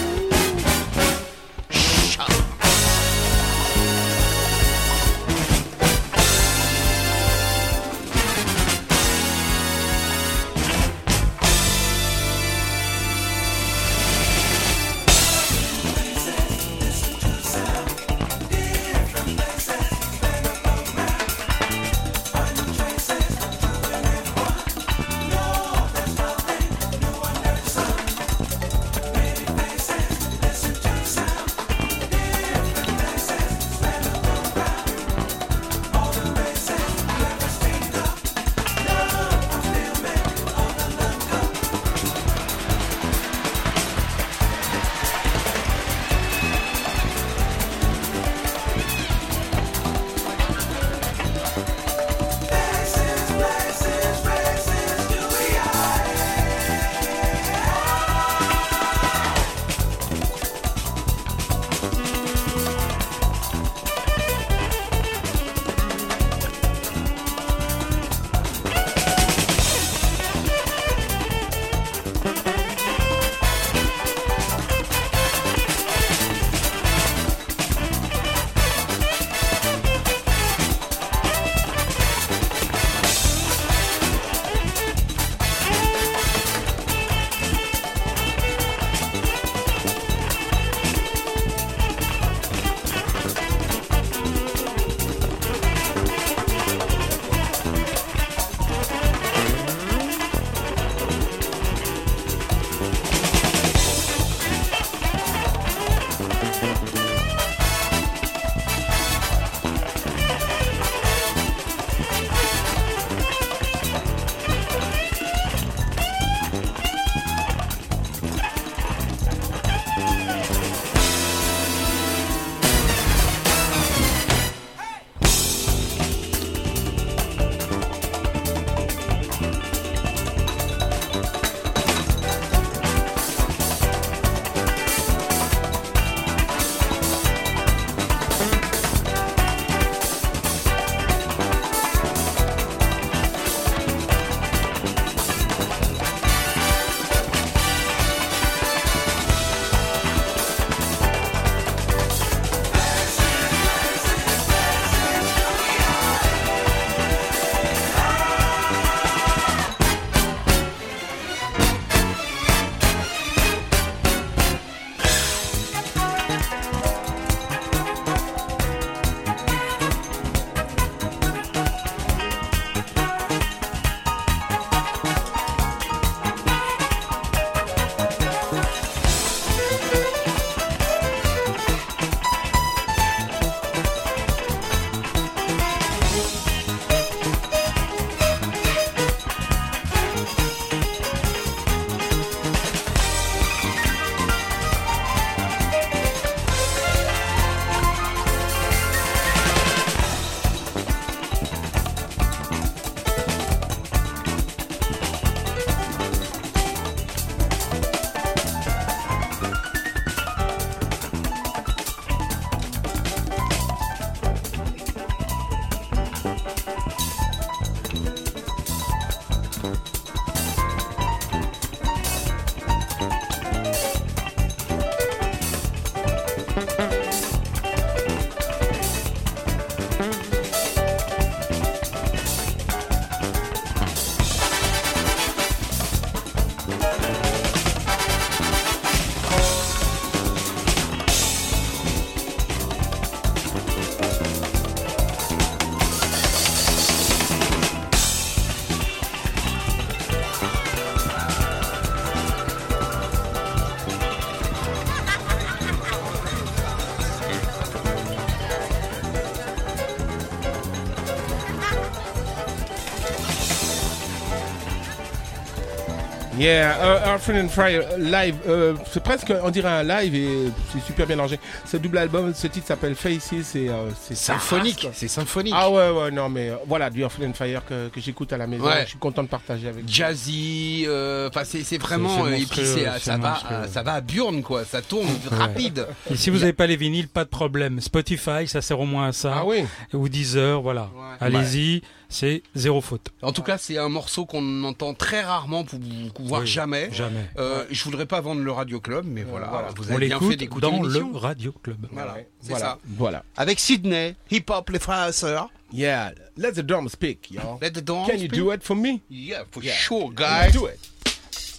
Yeah, uh, Earth, Wind and Fire live. euh, c'est presque, on dirait un live et c'est super bien rangé. Ce double album, ce titre s'appelle Faces et euh, c'est Symphonique, c'est symphonique. Ah ouais, ouais, non, mais euh, voilà, du Earth, Wind and Fire que, que j'écoute à la maison. Ouais. Je suis content de partager avec vous. Jazzy, enfin c'est vraiment euh, et puis monstrueux, c'est c'est ça va euh, ça va à Burn quoi, ça tourne rapide. Et si vous n'avez pas les vinyles, pas de problème. Spotify, ça sert au moins à ça. Ah oui. Ou Deezer, voilà. Ouais. Allez-y, c'est zéro faute. En tout cas, c'est un morceau qu'on entend très rarement, pour voire Oui, jamais. Jamais. Euh, Je voudrais pas vendre le Radio Club, mais voilà, voilà. vous On avez bien fait l'écoute d'écouter dans le Radio Club. Voilà, Ouais, c'est voilà, ça. Voilà. Avec Sydney, hip hop, les frères et sœurs. Yeah, let the drums speak, y'all. Let the dance Can you do it for me? Yeah, for Yeah. sure, Let's guys. do it.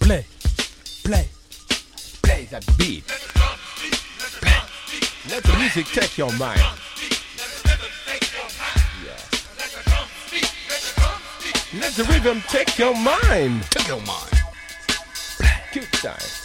Play. Play. Play that beat. Let the music take your mind. Let the rhythm take your mind. Take your mind. Good time.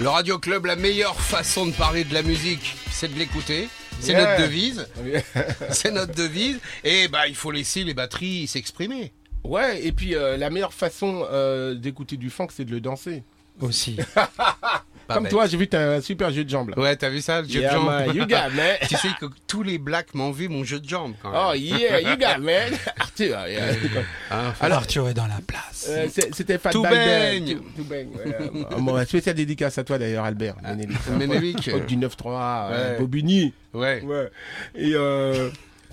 Le Radio Club, la meilleure façon de parler de la musique, c'est de l'écouter. C'est Yeah. notre devise. c'est notre devise. Et bah, il faut laisser les batteries s'exprimer. Ouais, et puis euh, la meilleure façon euh, d'écouter du funk, c'est de le danser. Aussi. Pas Comme bête. toi, j'ai vu t'as un super jeu de jambes là. Ouais, t'as vu ça, le jeu Yeah, de jambes? man, you got, man. Tu sais que tous les blacks m'envient mon jeu de jambes quand même. Oh yeah, you got, man. Arthur, yeah. Hein, Alors, Arthur est dans la place. euh, c'était Fat Tout baigne. Tout- baigne, ouais. Bon, spéciale dédicace à toi d'ailleurs, Albert. Ménélique. Ménélique. Du 9-3, euh, Ouais. Bobigny. Ouais. Ouais. Et euh,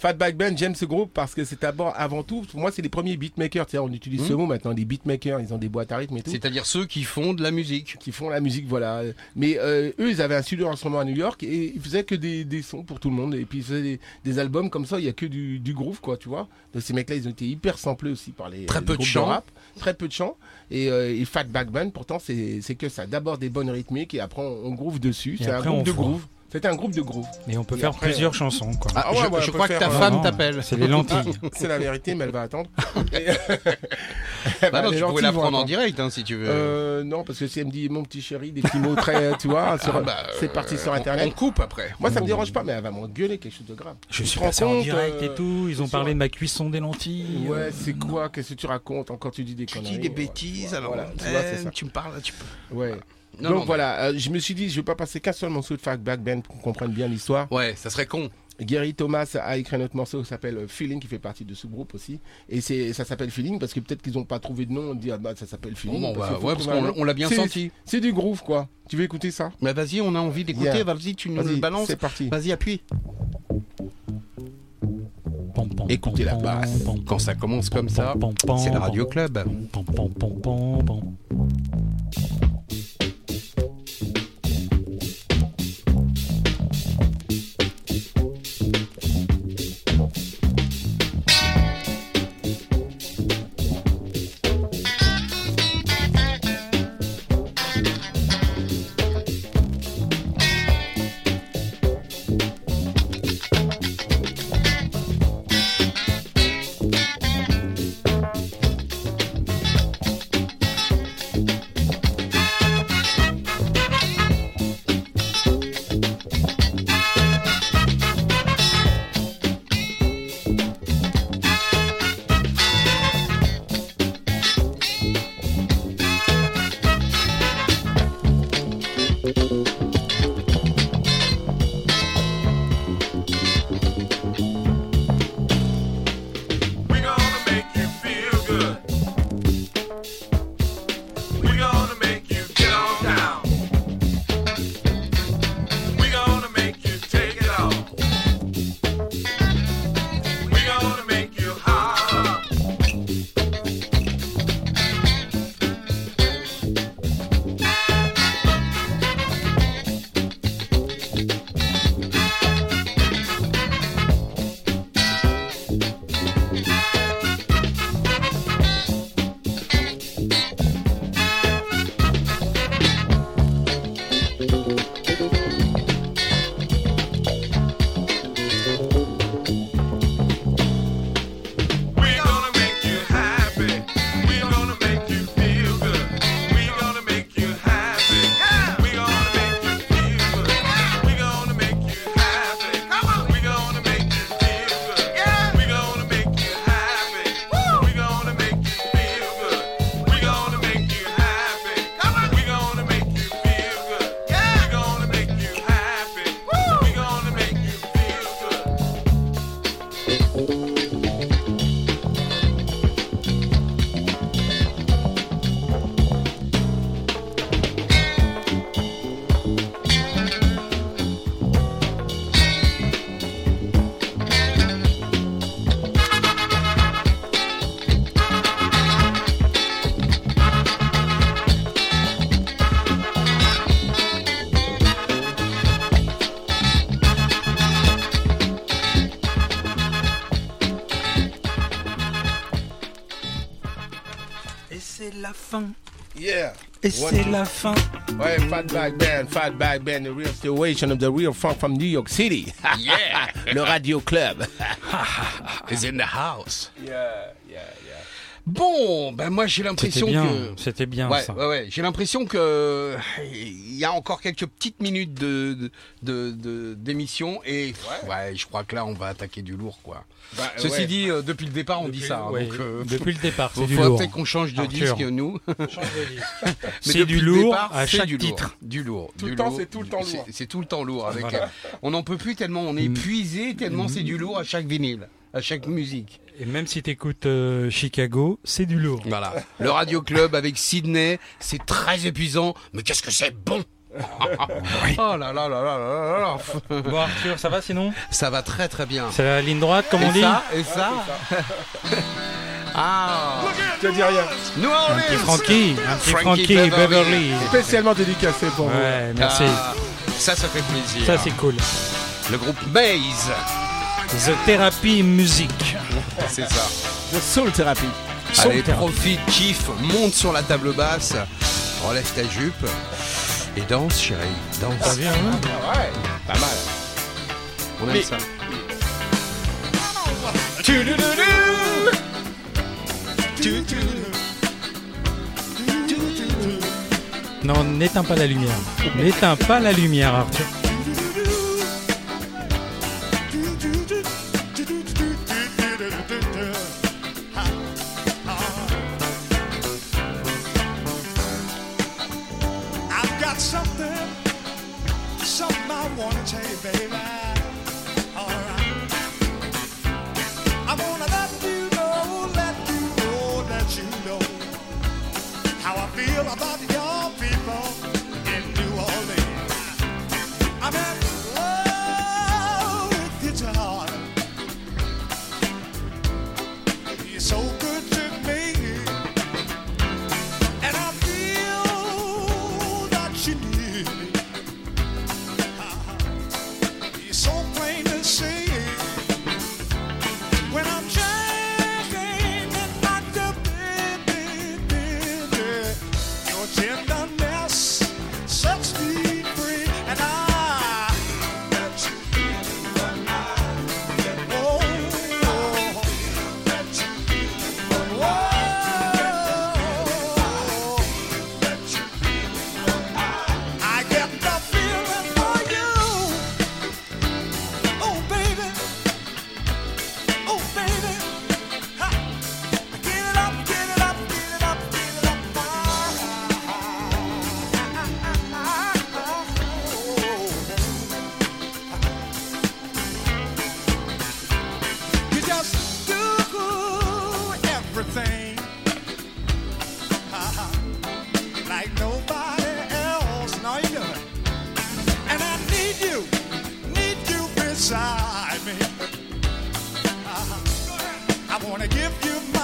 Fatback Band, j'aime ce groupe parce que c'est d'abord, avant tout, pour moi, c'est les premiers beatmakers. On utilise ce mot maintenant, les beatmakers. Ils ont des boîtes à rythme et tout. C'est-à-dire ceux qui font de la musique. Qui font la musique, voilà. Mais euh, eux, ils avaient un studio d'enregistrement à New York et ils faisaient que des, des sons pour tout le monde. Et puis ils faisaient des, des albums comme ça, il y a que du, du groove, quoi, tu vois. Donc ces mecs-là, ils ont été hyper samplés aussi par les, Très les peu de groupes chant. rap. Très peu de chant. Et, euh, et Fatback Band, pourtant, c'est que ça. D'abord des bonnes rythmiques et après on, on groove dessus. C'est un groupe de groove. C'était un groupe de groove. Mais on peut Et faire après, plusieurs chansons, quoi. Ah, ouais, je, ouais, crois que ta euh, femme t'appelle. C'est les lentilles. C'est la vérité, mais elle va attendre. Et- Bah Bah, non, tu pouvais la prendre en direct hein, si tu veux. Euh, non, parce que si elle me dit mon petit chéri, des petits mots très, tu vois, Ah bah, c'est euh, parti sur on- internet. On coupe après. Moi, ça me dérange pas, mais elle va m'engueuler quelque chose de grave. Je Tu suis passé en direct euh, et tout. Ils ont parlé de ma cuisson des lentilles. Ouais, c'est quoi Qu'est-ce que tu racontes Encore tu dis des Tu conneries. dis des bêtises, alors tu eh, tu me parles, tu peux. Ouais. Non, Donc non, voilà, euh, je me suis dit, je vais pas passer qu'un seul morceau de Fatback Band pour qu'on comprenne bien l'histoire. Ouais, ça serait con. Gary Thomas a écrit un autre morceau qui s'appelle euh, Feeling, qui fait partie de ce groupe aussi. Et c'est, ça s'appelle Feeling parce que peut-être qu'ils n'ont pas trouvé de nom. On dit, ah bah, ça s'appelle Feeling. Bon, parce bah, ouais, parce qu'on l'a bien C'est- senti. C'est du groove, quoi. Tu veux écouter ça? Mais vas-y, on a envie d'écouter. Yeah. Vas-y, tu nous le balances. c'est parti. Vas-y, appuie. Écoutez la basse. Quand ça commence comme ça, c'est le Radio Club. C'est la fin. Ouais, Fatback Band, Fatback Band, the real situation of the real funk from New York City. Yeah. Le Radio Club. Is in the house. Bon, ben moi j'ai l'impression que c'était bien Ouais, ça. ouais, ouais. J'ai l'impression que euh, il y a encore quelques petites minutes de de- de- d'émission et ouais. je crois que là on va attaquer du lourd quoi. Bah, Ceci ouais. dit, euh, depuis le départ on dit ça. hein, ouais, donc, euh, depuis le départ, c'est faut du faut lourd. peut-être qu'on change de Arthur. disque nous. Mais C'est depuis du le lourd départ, à c'est chaque du lourd. titre. Du lourd. Tout du le temps, lourd. c'est tout le temps C'est- lourd. C'est tout le temps lourd. Avec, Voilà. euh, on n'en peut plus tellement on est Mm. épuisé tellement c'est du lourd à chaque vinyle, à chaque musique. Et même si t'écoutes euh, Chicago, c'est du lourd. Voilà. Le Radio Club avec Sydney, c'est très épuisant, mais qu'est-ce que c'est bon? Oh là là là là là là là. Bon Arthur, ça va sinon? Ça va très très bien. C'est la ligne droite comme on et dit? ça, et ça Ah Je dis rien. New Un petit Orleans Frankie, un petit Frankie Frankie Beverly. Beverly. Spécialement dédicacé pour vous. Ouais, merci. Ah, Ça, ça fait plaisir. Ça c'est cool. Le groupe Maze, The Therapy Music. c'est ça. The Soul Therapy. Soul Allez, Therapy. profite, kiffe, monte sur la table basse, relève ta jupe et danse, chérie. Ça Danse. vient, hein Ah ouais, pas mal. On aime Mais- ça. Non, n'éteins pas la lumière. N'éteins pas la lumière, Arthur.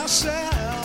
Myself.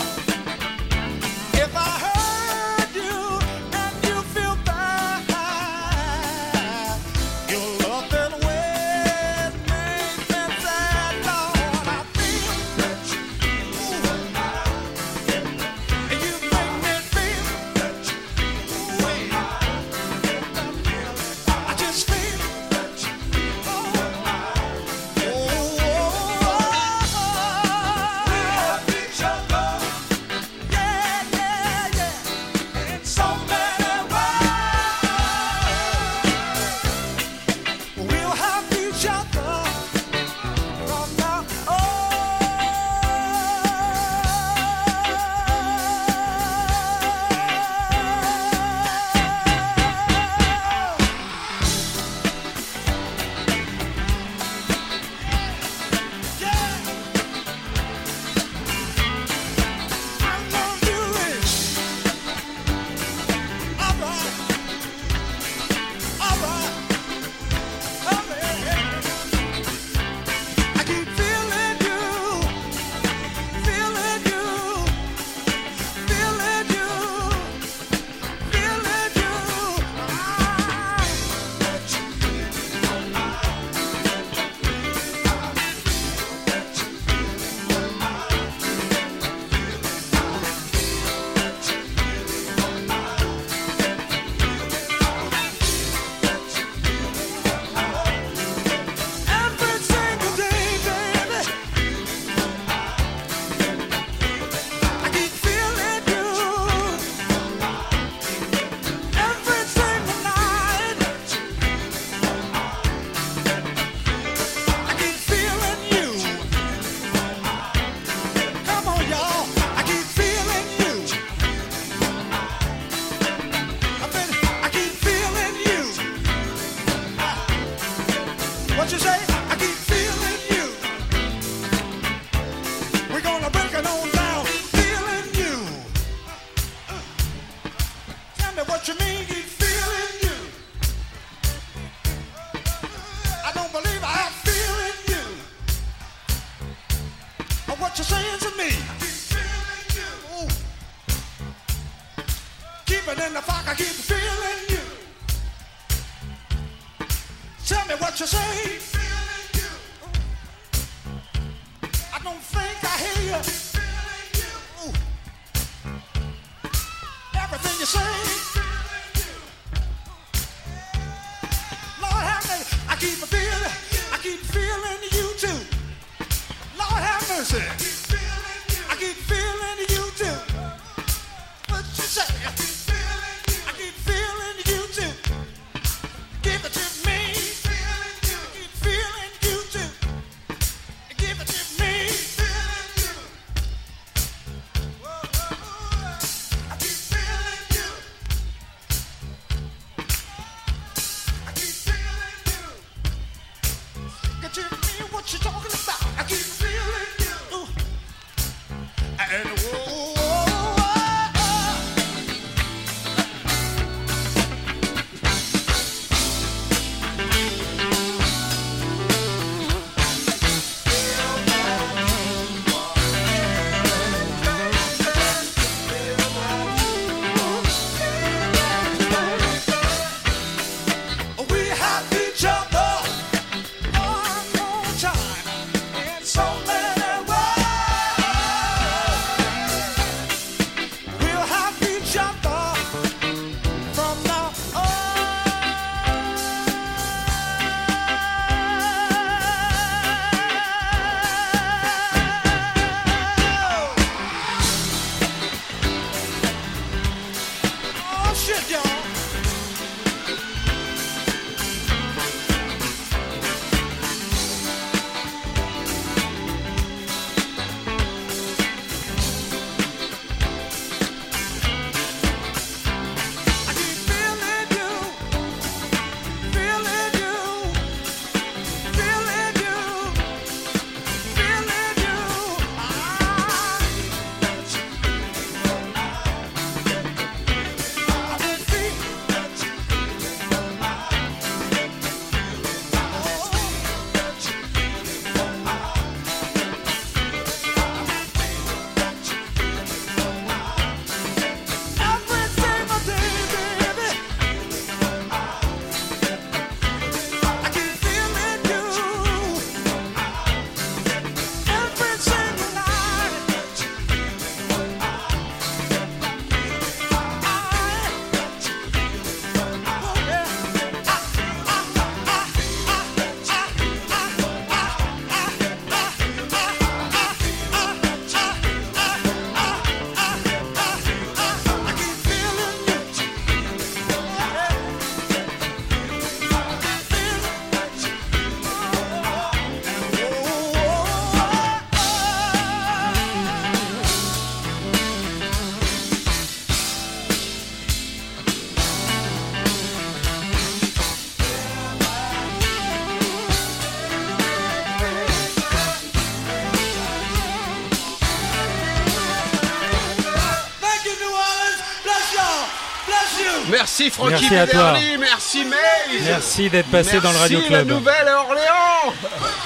Merci Francky Merci à toi. Bederly, merci Maze. Merci d'être passé dans le Radio Merci, la Club. Nouvelle-Orléans.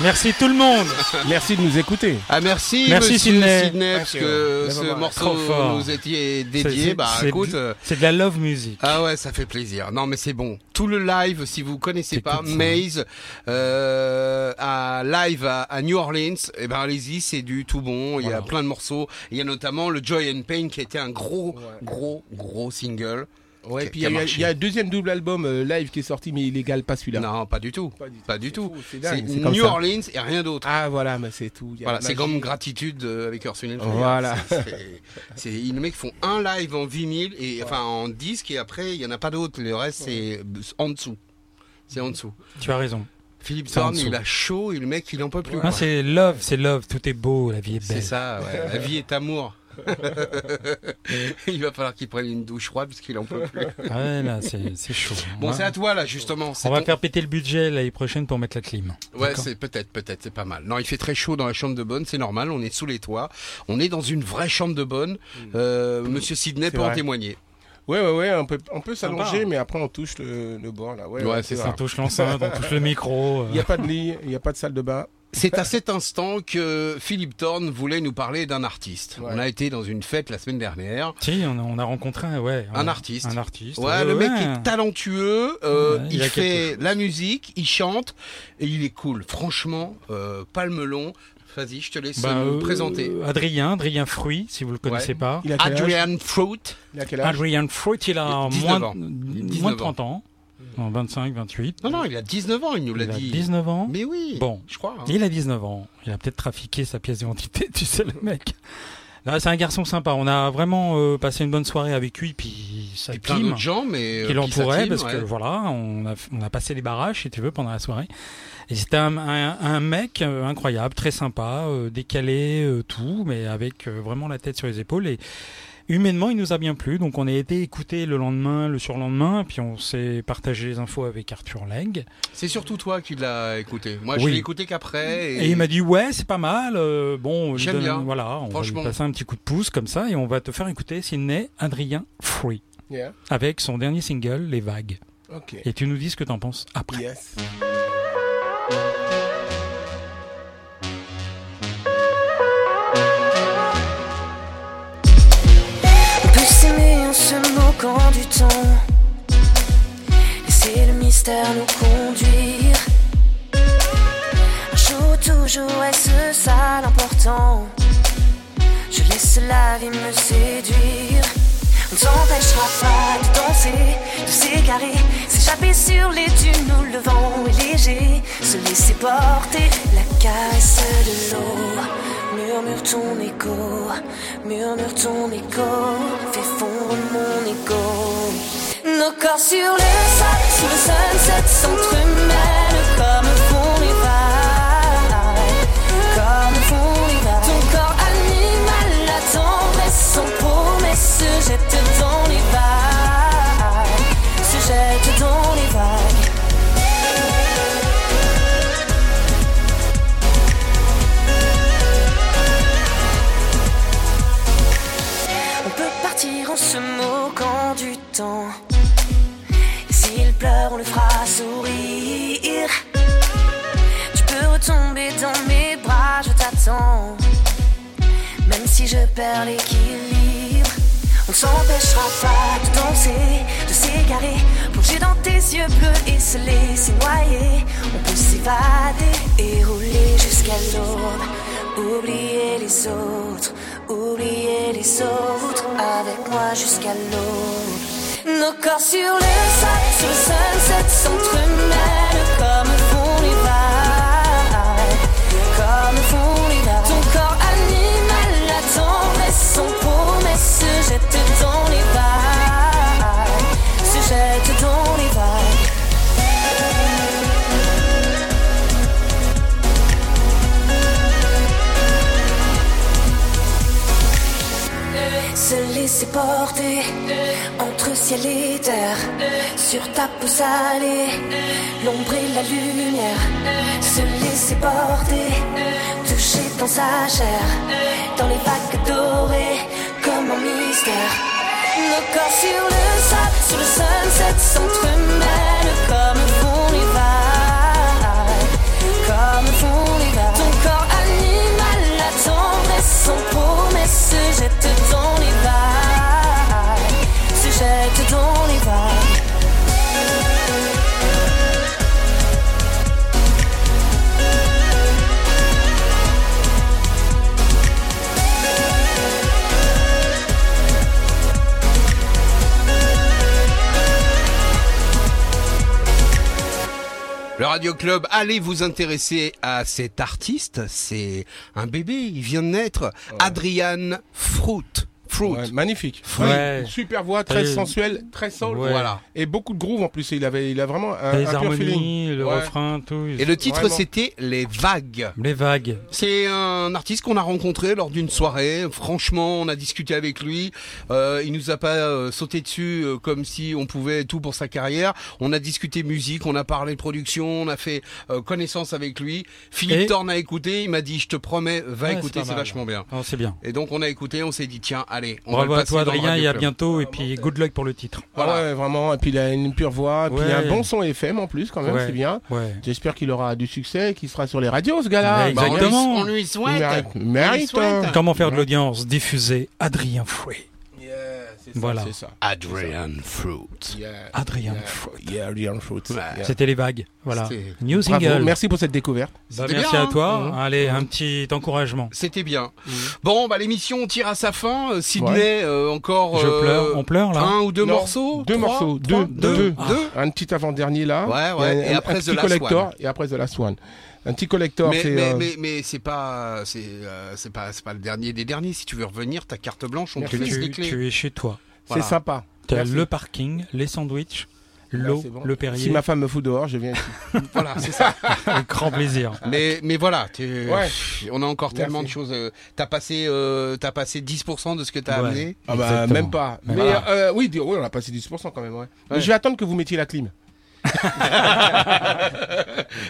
Merci tout le monde. Merci de nous écouter. Ah merci, Merci, monsieur Sydney. parce que ce morceau nous était C'est- dédié. c'est- Bah écoute. de- euh, C'est de la love music. Ah ouais, ça fait plaisir. Non mais c'est bon. Tout le live, si vous connaissez pas. Maze euh, à live à, à New Orleans, eh ben allez-y, c'est du tout bon. Il y a Voilà. plein de morceaux. Il y a notamment le Joy and Pain qui était un gros, gros, gros single. Ouais, Qui- puis il y, a- marché. il y a un deuxième double album euh, live qui est sorti, mais illégal, pas celui-là. Non, pas du tout. Pas du tout. Pas du C'est tout. c'est C'est c'est New ça. Orleans et rien d'autre. Ah voilà, mais c'est tout. Il Voilà, c'est comme gratitude euh, avec Ursula. Voilà. C'est, c'est- les mecs font un live en vinyle et enfin en disque et après il y en a pas d'autres. Le reste c'est en dessous. C'est en dessous. Tu as raison. Philippe C'est Thorne, il a chaud et le mec il en peut plus. Ah, c'est love, c'est love. Tout est beau, la vie est C'est belle. ça, ouais. la vie est amour. il va falloir qu'il prenne une douche froide parce qu'il en peut plus. Ah Ouais, là, c'est chaud. Bon, Ouais. c'est à toi là justement. On va faire péter le budget l'année prochaine pour mettre la clim. Ouais, c'est peut-être, peut-être, c'est pas mal. Non, il fait très chaud dans la chambre de bonne, c'est normal. On est sous les toits, on est dans une vraie chambre de bonne. Euh, Monsieur Sidney peut en témoigner. Ouais, ouais, ouais, on peut, on peut s'allonger, Sympa. mais après on touche le, le bord là. Ouais, Ouais, ouais, c'est vrai. On touche l'enceinte, on touche le micro. euh. Il n'y a pas de lit, il n'y a pas de salle de bain. C'est à cet instant que Philippe Thorne voulait nous parler d'un artiste. Ouais. On a été dans une fête la semaine dernière. Si, on a, on a rencontré un, ouais, Un artiste. Un artiste. Ouais, le mec est talentueux, euh, Ouais, il, fait la musique, il chante et il est cool. Franchement, euh, pas le melon. Vas-y, je te laisse Bah, nous euh, présenter. Adrien, Adrien Fruit, si vous le connaissez Ouais. pas. Il a quel âge? Adrian Fruit. Il a quel âge? Adrian Fruit, il a 19 moins, ans. de- 19 moins de 30 ans. Non, 25, 28. Non, non, il a 19 ans, il nous l'a il a dit. 19 ans. Mais oui, Bon. je crois. hein. Il a 19 ans. Il a peut-être trafiqué sa pièce d'identité, tu sais, le mec. Là, c'est un garçon sympa. On a vraiment euh, passé une bonne soirée avec lui, puis ça Et plein d'autres gens, mais. qui l'entouraient, s'atiment, parce que voilà, on a, on a passé les barrages, si tu veux, pendant la soirée. Et c'était un, un, un mec euh, incroyable, très sympa, euh, décalé, euh, tout, mais avec euh, vraiment la tête sur les épaules. Et humainement, il nous a bien plu. Donc, on a été écouté le lendemain, le surlendemain, puis on s'est partagé les infos avec Arthur Leg. C'est surtout toi qui l'as écouté. Moi, je l'ai écouté qu'après. Et, il m'a dit ouais c'est pas mal euh, bon je J'aime donne- bien. voilà on va lui passer un petit coup de pouce comme ça et on va te faire écouter Sydney Adrien Free Yeah. avec son dernier single Les Vagues et tu nous dis ce que t'en penses après Yes. Moquant du temps. Laisser le mystère nous conduire. Un jour, toujours est-ce ça l'important. Je laisse la vie me séduire. Ne s'empêchera pas de danser, de s'égarer, s'échapper sur les dunes le vent est léger, se laisser porter la caresse de l'eau. Murmure ton écho, murmure ton écho, fais fondre mon écho. Nos corps sur le sable, sous le sunset s'entremêlent comme en se moquant du temps. S'il pleure, on le fera sourire. Tu peux retomber dans mes bras, je t'attends. Même si je perds l'équilibre, on ne s'empêchera pas de danser, de s'égarer, plonger dans tes yeux bleus et se laisser noyer. On peut s'évader et rouler jusqu'à l'aube. Oublier les autres, oublier les autres, avec moi jusqu'à l'aube. Nos corps sur le sable, sur le sunset s'entremêlent comme font les vagues, comme font les vagues. Ton corps animal, la tendresse sans promesse se jette dans les vagues, se jette dans les vagues. Se laisser porter entre ciel et terre. Sur ta peau salée L'ombre et la lumière. Se laisser porter Toucher dans sa chair. Dans les vagues dorées Comme un mystère. Nos corps sur le sable Sur le sunset s'entremêlent Le Radio Club, allez vous intéresser à cet artiste. C'est un bébé, il vient de naître. Adrian Fruit. Fruit. Ouais, magnifique. Ouais. Une Super voix, très sensuelle, très soul. Ouais. Voilà. Et beaucoup de groove en plus. Il avait, il a vraiment un, les un pur feeling. harmonies le Ouais. refrain tout Et le titre, c'était Les Vagues. les vagues C'est un artiste qu'on a rencontré lors d'une soirée. Franchement, on a discuté avec lui. Euh, il nous a pas euh, sauté dessus euh, comme si on pouvait tout pour sa carrière. On a discuté musique, on a parlé production, on a fait euh, connaissance avec lui. Philippe Et- Thorne a écouté. Il m'a dit, je te promets, va Ouais, écouter, c'est vachement bien. Oh, c'est bien Et donc on a écouté, on s'est dit tiens, allez. Allez, on va Bravo le à toi Adrien et à bientôt et puis good luck pour le titre. Ah ouais, vraiment. Et puis il a une pure voix, et puis Ouais. un bon son FM en plus, quand même, Ouais. c'est bien. Ouais. J'espère qu'il aura du succès et qu'il sera sur les radios, ce gars-là. Mais Bah, on lui- Exactement. on lui souhaite. mérite. Mérite, hein. Comment faire de l'audience Diffuser Adrien Free. Voilà. c'est ça. Adrian Fruit. Yeah. Yeah. Free. Yeah, Adrian Fruit. Yeah. C'était les vagues. Voilà. New Bravo, single. merci pour cette découverte. Bah, merci bien, à hein. toi. Mhm. Allez, un petit encouragement. C'était bien. Mhm. Bon, bah l'émission tire à sa fin. Euh, Sydney, euh, encore Je euh, pleure. On pleure là. un ou deux Non, morceaux? Deux Trois? morceaux, Trois? Deux, deux, deux. Deux? Un petit avant-dernier là. Ouais, ouais, un- et un- après un The petit Last collector One. et après The Last One. Un petit collector, Mais, c'est. mais, euh, mais, mais c'est pas, c'est, euh, pas, c'est pas le dernier des derniers. Si tu veux revenir, ta carte blanche, on te Merci. laisse les Tu, clés. tu es chez toi. C'est sympa. Tu as Merci. le parking, les sandwichs, l'eau, bon. le Perrier. Si ma femme me fout dehors, je viens ici. Voilà, c'est ça. Avec grand plaisir. mais, mais voilà, tu- Ouais. on a encore Merci. tellement de choses. euh, T'as passé, euh, t'as passé 10% de ce que t'as Ouais. amené. Ah bah même pas. Mais Mais voilà. euh, oui, oui, on a passé 10% quand même, ouais. Mais Ouais. je vais attendre que vous mettiez la clim.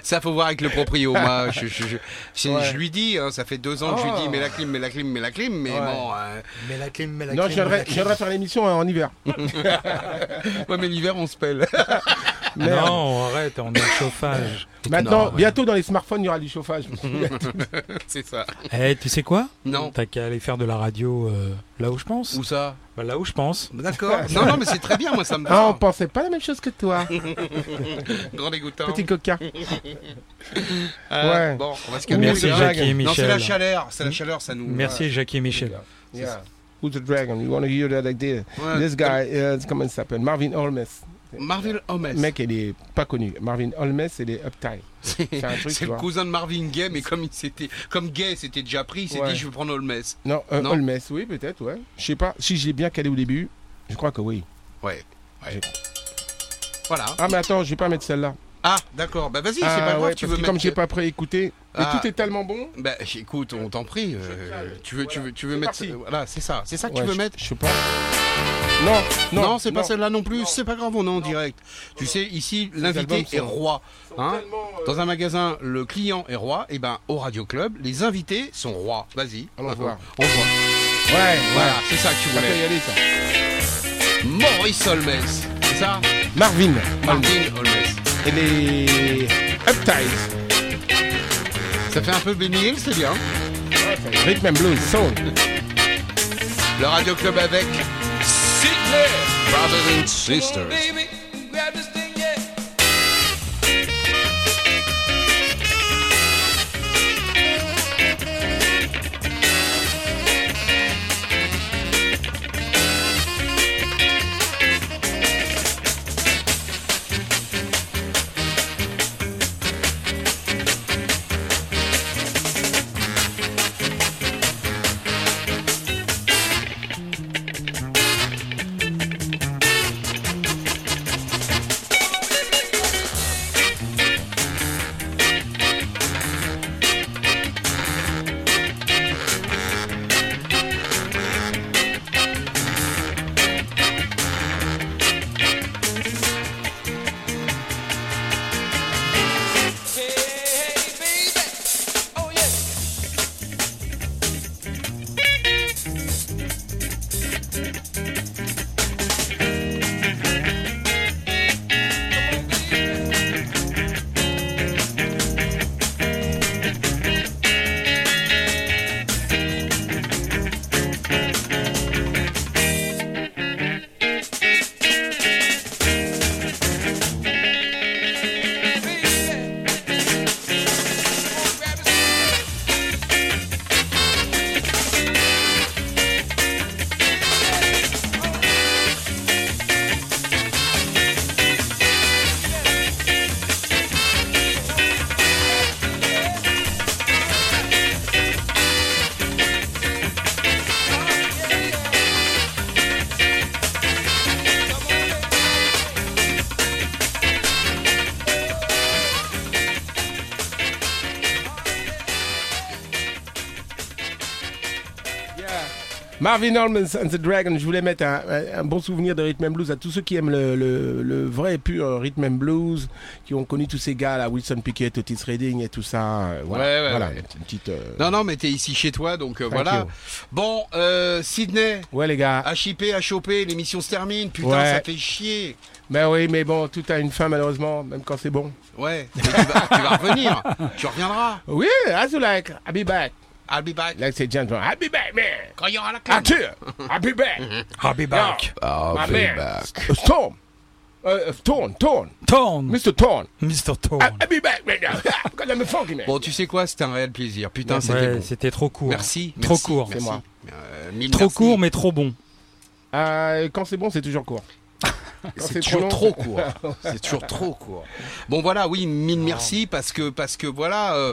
Ça faut voir avec le proprio. Moi, je, je, je, je- Ouais. je lui dis, hein, ça fait deux ans que je lui Oh. dis, mets la clim, mets la clim, mets la clim, mais Ouais. bon. euh, Mais la clim, mais la Non, clim. mais la je viendrai faire l'émission en hiver. ouais, mais l'hiver on se pèle. Merde. Non, arrête, on est au chauffage. Maintenant, Non, ouais. bientôt dans les smartphones, il y aura du chauffage. c'est ça. Eh, tu sais quoi? Non. T'as qu'à aller faire de la radio euh, là où je pense. Où ça? Bah, là où je pense. D'accord. non, non, mais c'est très bien. Moi, ça me ah, on va. pensait pas la même chose que toi, Grand dégoûtant. petit coquin. Euh, Ouais. Bon, on va se calmer. Merci. Jackie et Non, c'est la Michel. chaleur. C'est la chaleur, ça nous. Merci Jackie et Michel. Yeah. Who's the dragon? You want to hear that this? Ouais. This guy, uh, comment il s'appelle? Marvin Holmes. Marvin Holmes. Le mec, il est pas connu. Marvin Holmes, c'est les Uptight. c'est le cousin de Marvin Gaye, mais comme il s'était, comme Gay s'était déjà pris, il s'est Ouais. dit je vais prendre Holmes. Non, euh, Non? Holmes, oui, peut-être, ouais. Je sais pas. Si je l'ai bien calé au début, je crois que oui. Ouais. ouais. Voilà. Ah, mais attends, je vais pas mettre celle-là. Ah, d'accord. Bah vas-y, c'est Ah, pas grave. ouais, tu veux que mettre. comme j'ai pas préécouté, et Ah. tout est tellement bon. Bah écoute, on t'en prie. euh, tu veux, tu veux, tu veux mettre. parti. Voilà, c'est ça. C'est ça que Ouais, tu veux je- mettre. Je sais pas. Non, non, Non, c'est pas celle-là non plus. C'est pas grave, on est en direct. Tu sais, ici, l'invité est roi. Hein euh, Dans un magasin, le client est roi. Et ben, au Radio Club, les invités sont rois. Vas-y. Allons voir. On voit. Ouais, Voilà, ouais. c'est ça que tu Ça peut y voulais. aller, ça. Maurice Holmes. C'est ça? Marvin. Martin Holmes. Et les Uptight. Ça fait un peu Benny Hill, c'est bien. Rhythm and Blues, Soul. Le Radio Club avec Brothers and Sisters. Marvin Holmes and the Dragon, je voulais mettre un, bon souvenir de rhythm and blues à tous ceux qui aiment le, le, le vrai pur rhythm and blues, qui ont connu tous ces gars là, Wilson Pickett, Otis Redding et tout ça. euh, voilà, Ouais, ouais, voilà, ouais. une petite. euh, Non, non, mais t'es ici chez toi, donc euh, voilà. you. Bon, euh, Sydney, Ouais les gars. HIP, HOP, l'émission se termine. Putain, ça fait chier. Ben oui, mais bon, tout a une fin malheureusement, même quand c'est bon. Ouais, mais tu, vas, tu vas revenir. Tu reviendras. Oui, as you like, I'll be back. I'll be back. Like say gentleman, I'll be back, man. Quand il y aura la clé. Arthur, I'll be back. I'll be back. I'll My be man. back. Storm. Uh, Thorn, Thorn. Torn, Mr. Thorn. Mr. Torn. I'll be back right now. Because I'm a funky man. Bon, tu sais quoi, c'était un réel plaisir. Putain, c'était Ouais, bon. c'était trop court. Merci. Trop merci, court. merci. C'est moi. Euh, mille Trop merci. court, mais trop bon. Euh, quand c'est bon, c'est toujours court. Quand C'est trop toujours long, trop court. C'est toujours trop court. Bon voilà, oui, mille merci parce que parce que voilà, euh,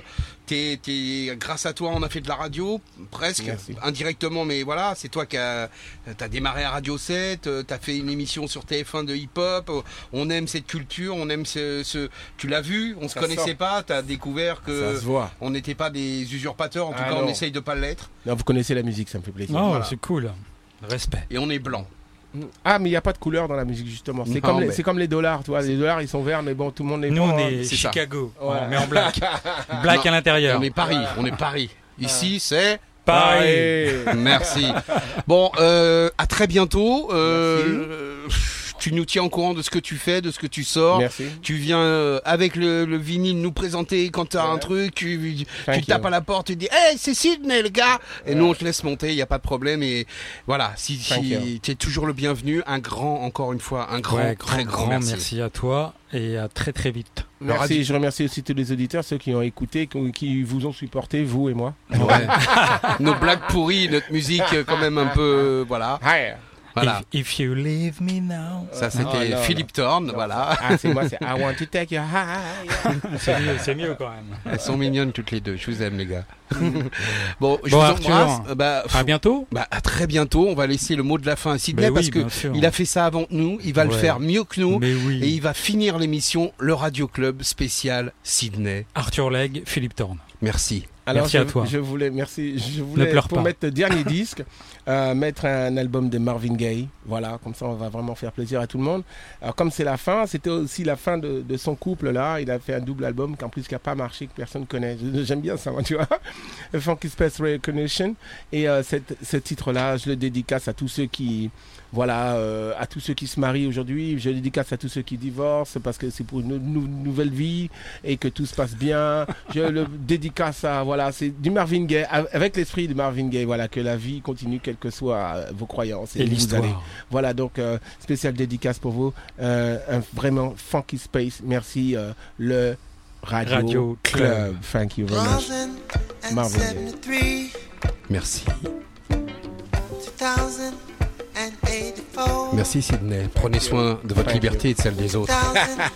grâce à toi, on a fait de la radio presque Merci. indirectement, mais voilà, c'est toi qui as t'as démarré à Radio 7, euh, t'as fait une émission sur TF1 de hip-hop. euh, On aime cette culture, on aime ce, ce- tu l'as vu, on se Ça connaissait sort. pas, t'as découvert que se on n'était pas des usurpateurs. En tout Ah cas, on essaye de pas l'être. Non, vous connaissez la musique, ça me fait plaisir. Oh, Voilà. c'est cool. Respect. Et on est blanc. Ah, mais il n'y a pas de couleur dans la musique, justement. C'est comme, les- mais- c'est comme les dollars, tu vois. Les dollars, ils sont verts, mais bon, tout le monde les Nous, prend, on hein. est. Chicago. Ouais. Met en black. black Non, à l'intérieur. On est Paris, on est Paris. Ici, c'est. Allez. Merci. Bon, euh, à très bientôt. Euh, euh, tu nous tiens au courant de ce que tu fais, de ce que tu sors. Merci. Tu viens euh, avec le, le vinyle nous présenter quand t'as Ouais. un truc, tu, tapes you. à la porte, tu dis Hey, c'est Sydney, le gars Et nous, on te laisse monter, il n'y a pas de problème. Et voilà, si, tu es toujours le bienvenu, un grand, encore une fois, un grand, Ouais, très grand, grand merci. merci à toi et à très très vite. Merci. radio- Je remercie aussi tous les auditeurs, ceux qui ont écouté, qui, vous ont supporté, vous et moi. Ouais. Nos blagues pourries, notre musique quand même un peu, voilà. Voilà. If, if you leave me now. Ça, c'était Ah, non, Philippe Thorne, voilà. Ah, c'est moi, c'est I want to take you high. C'est mieux, c'est mieux quand même. Elles sont mignonnes toutes les deux. Je vous aime, les gars. bon, je Bon, vous Arthur. embrasse. Euh, Bah, À bientôt. bah, à très bientôt. On va laisser le mot de la fin à parce oui, que bien sûr. il a fait ça avant nous. Il va le faire mieux que nous. Mais oui. Et il va finir l'émission Le Radio Club spécial Sydney. Arthur Legge, Philippe Thorne. Merci. Alors, Merci je, à toi. Je voulais, merci. Je voulais, pleure pour pas. mettre le dernier disque, euh, mettre un album de Marvin Gaye. Voilà, comme ça, on va vraiment faire plaisir à tout le monde. Alors, comme c'est la fin, c'était aussi la fin de, son couple là. Il a fait un double album qu'en plus qui a pas marché, que personne connaît. J'aime bien ça, tu vois. Funky Space Recognition. Et euh, ce titre-là, je le dédicace à tous ceux qui, voilà, euh, à tous ceux qui se marient aujourd'hui. Je le dédicace à tous ceux qui divorcent parce que c'est pour une nou- nouvelle vie et que tout se passe bien. Je le dédicace à, voilà, c'est du Marvin Gaye, av- avec l'esprit de Marvin Gaye, voilà, que la vie continue, quelles que soient euh, vos croyances. Et vous l'histoire. allez. Voilà, donc, euh, spécial dédicace pour vous. Euh, un vraiment funky space. Merci, euh, le Radio, Radio Club. Club. Thank you very much. Marvin Gaye. 1973, Merci. 2084, Merci Sydney. Prenez soin de votre Thank liberté et de celle des autres.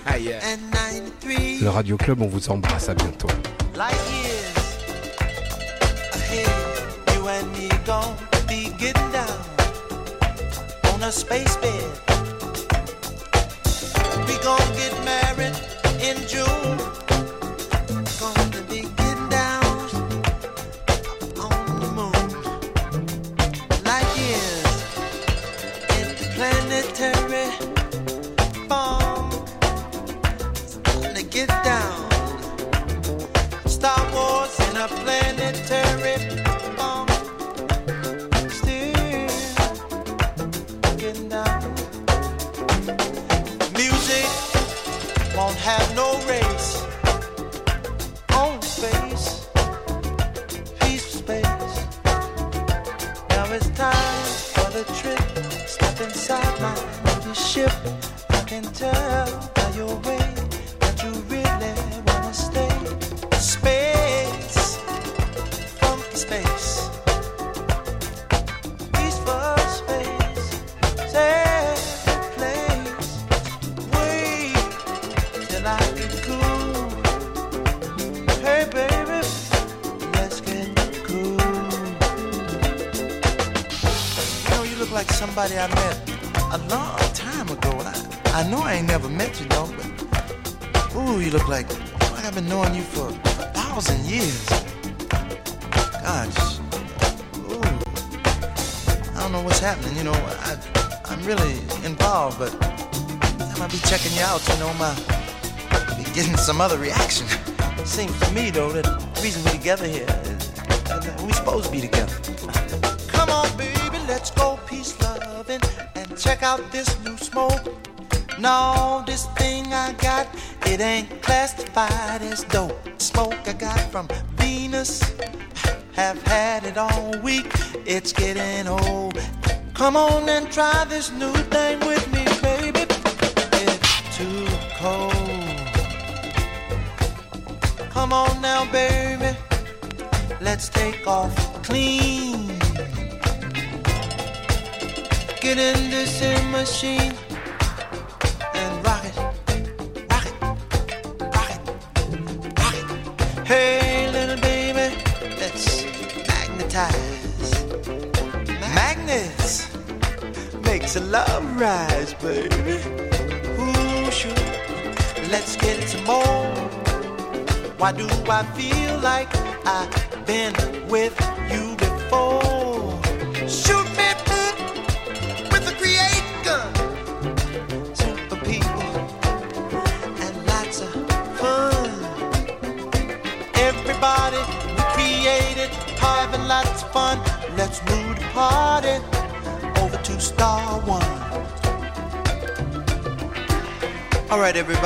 2093. Le Radio Club, on vous embrasse. À bientôt. Light years ahead, you and me gon' be getting down on a space bed. We gon' get married in June. Other reaction. Seems to me though that the reason we're together here is that we supposed to be together. Come on, baby, let's go peace loving and check out this new smoke. No, this thing I got, it ain't classified as dope. Smoke I got from Venus, have had it all week. It's getting old. Come on and try this new thing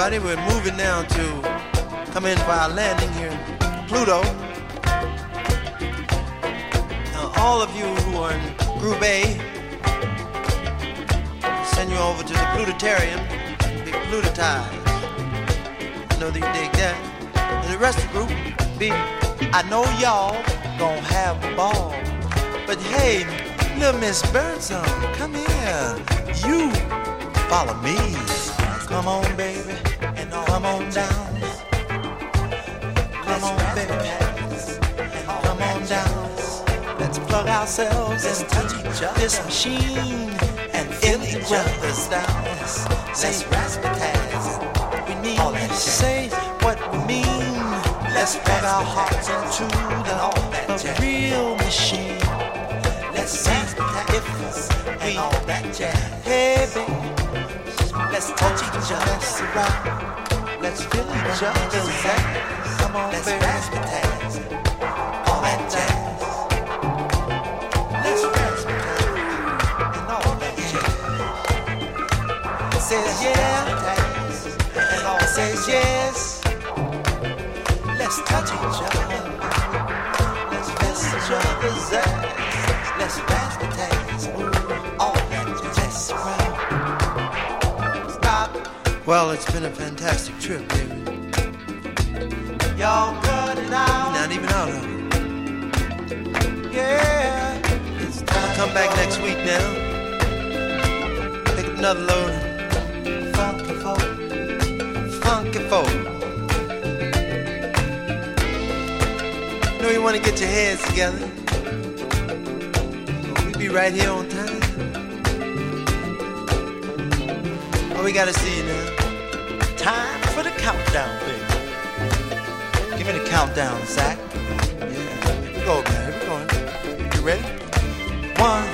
everybody, we're moving now to come in for our landing here in Pluto. Now, all of you who are in Group A, send you over to the Plutotarium, be plutotized. I know that you dig that. And the rest of the group, be, I know y'all gonna have a ball. But hey, little Miss Birdsong, come here. You follow me. Come on, baby, come on down. Come on, baby. Come on down. Let's plug ourselves into this machine and feel each other's down. Let's razzmatazz. We need to say what we mean. Let's plug our hearts into the, the real machine. Let's see if we all that jazz. Hey, baby. Let's touch each other. Let's. Let's feel each other's ass. Come on, Let's baby. razzmatazz. All that jazz. Let's razzmatazz. And all that jazz. Says yeah. And all says yes. Let's touch each other. Let's feel each other's ass. Let's razzmatazz. Well, it's been a fantastic trip, baby. Y'all cut it out. Not even out of it. Yeah. It's time. Come back next week now. Pick up another load. Funky folk. Funky folk. You know you want to get your heads together. We'll be right here on time. Well, we gotta see you. Time for the countdown, baby. Give me the countdown, Zach. Yeah. Here we go, man. Here we go. You ready? One,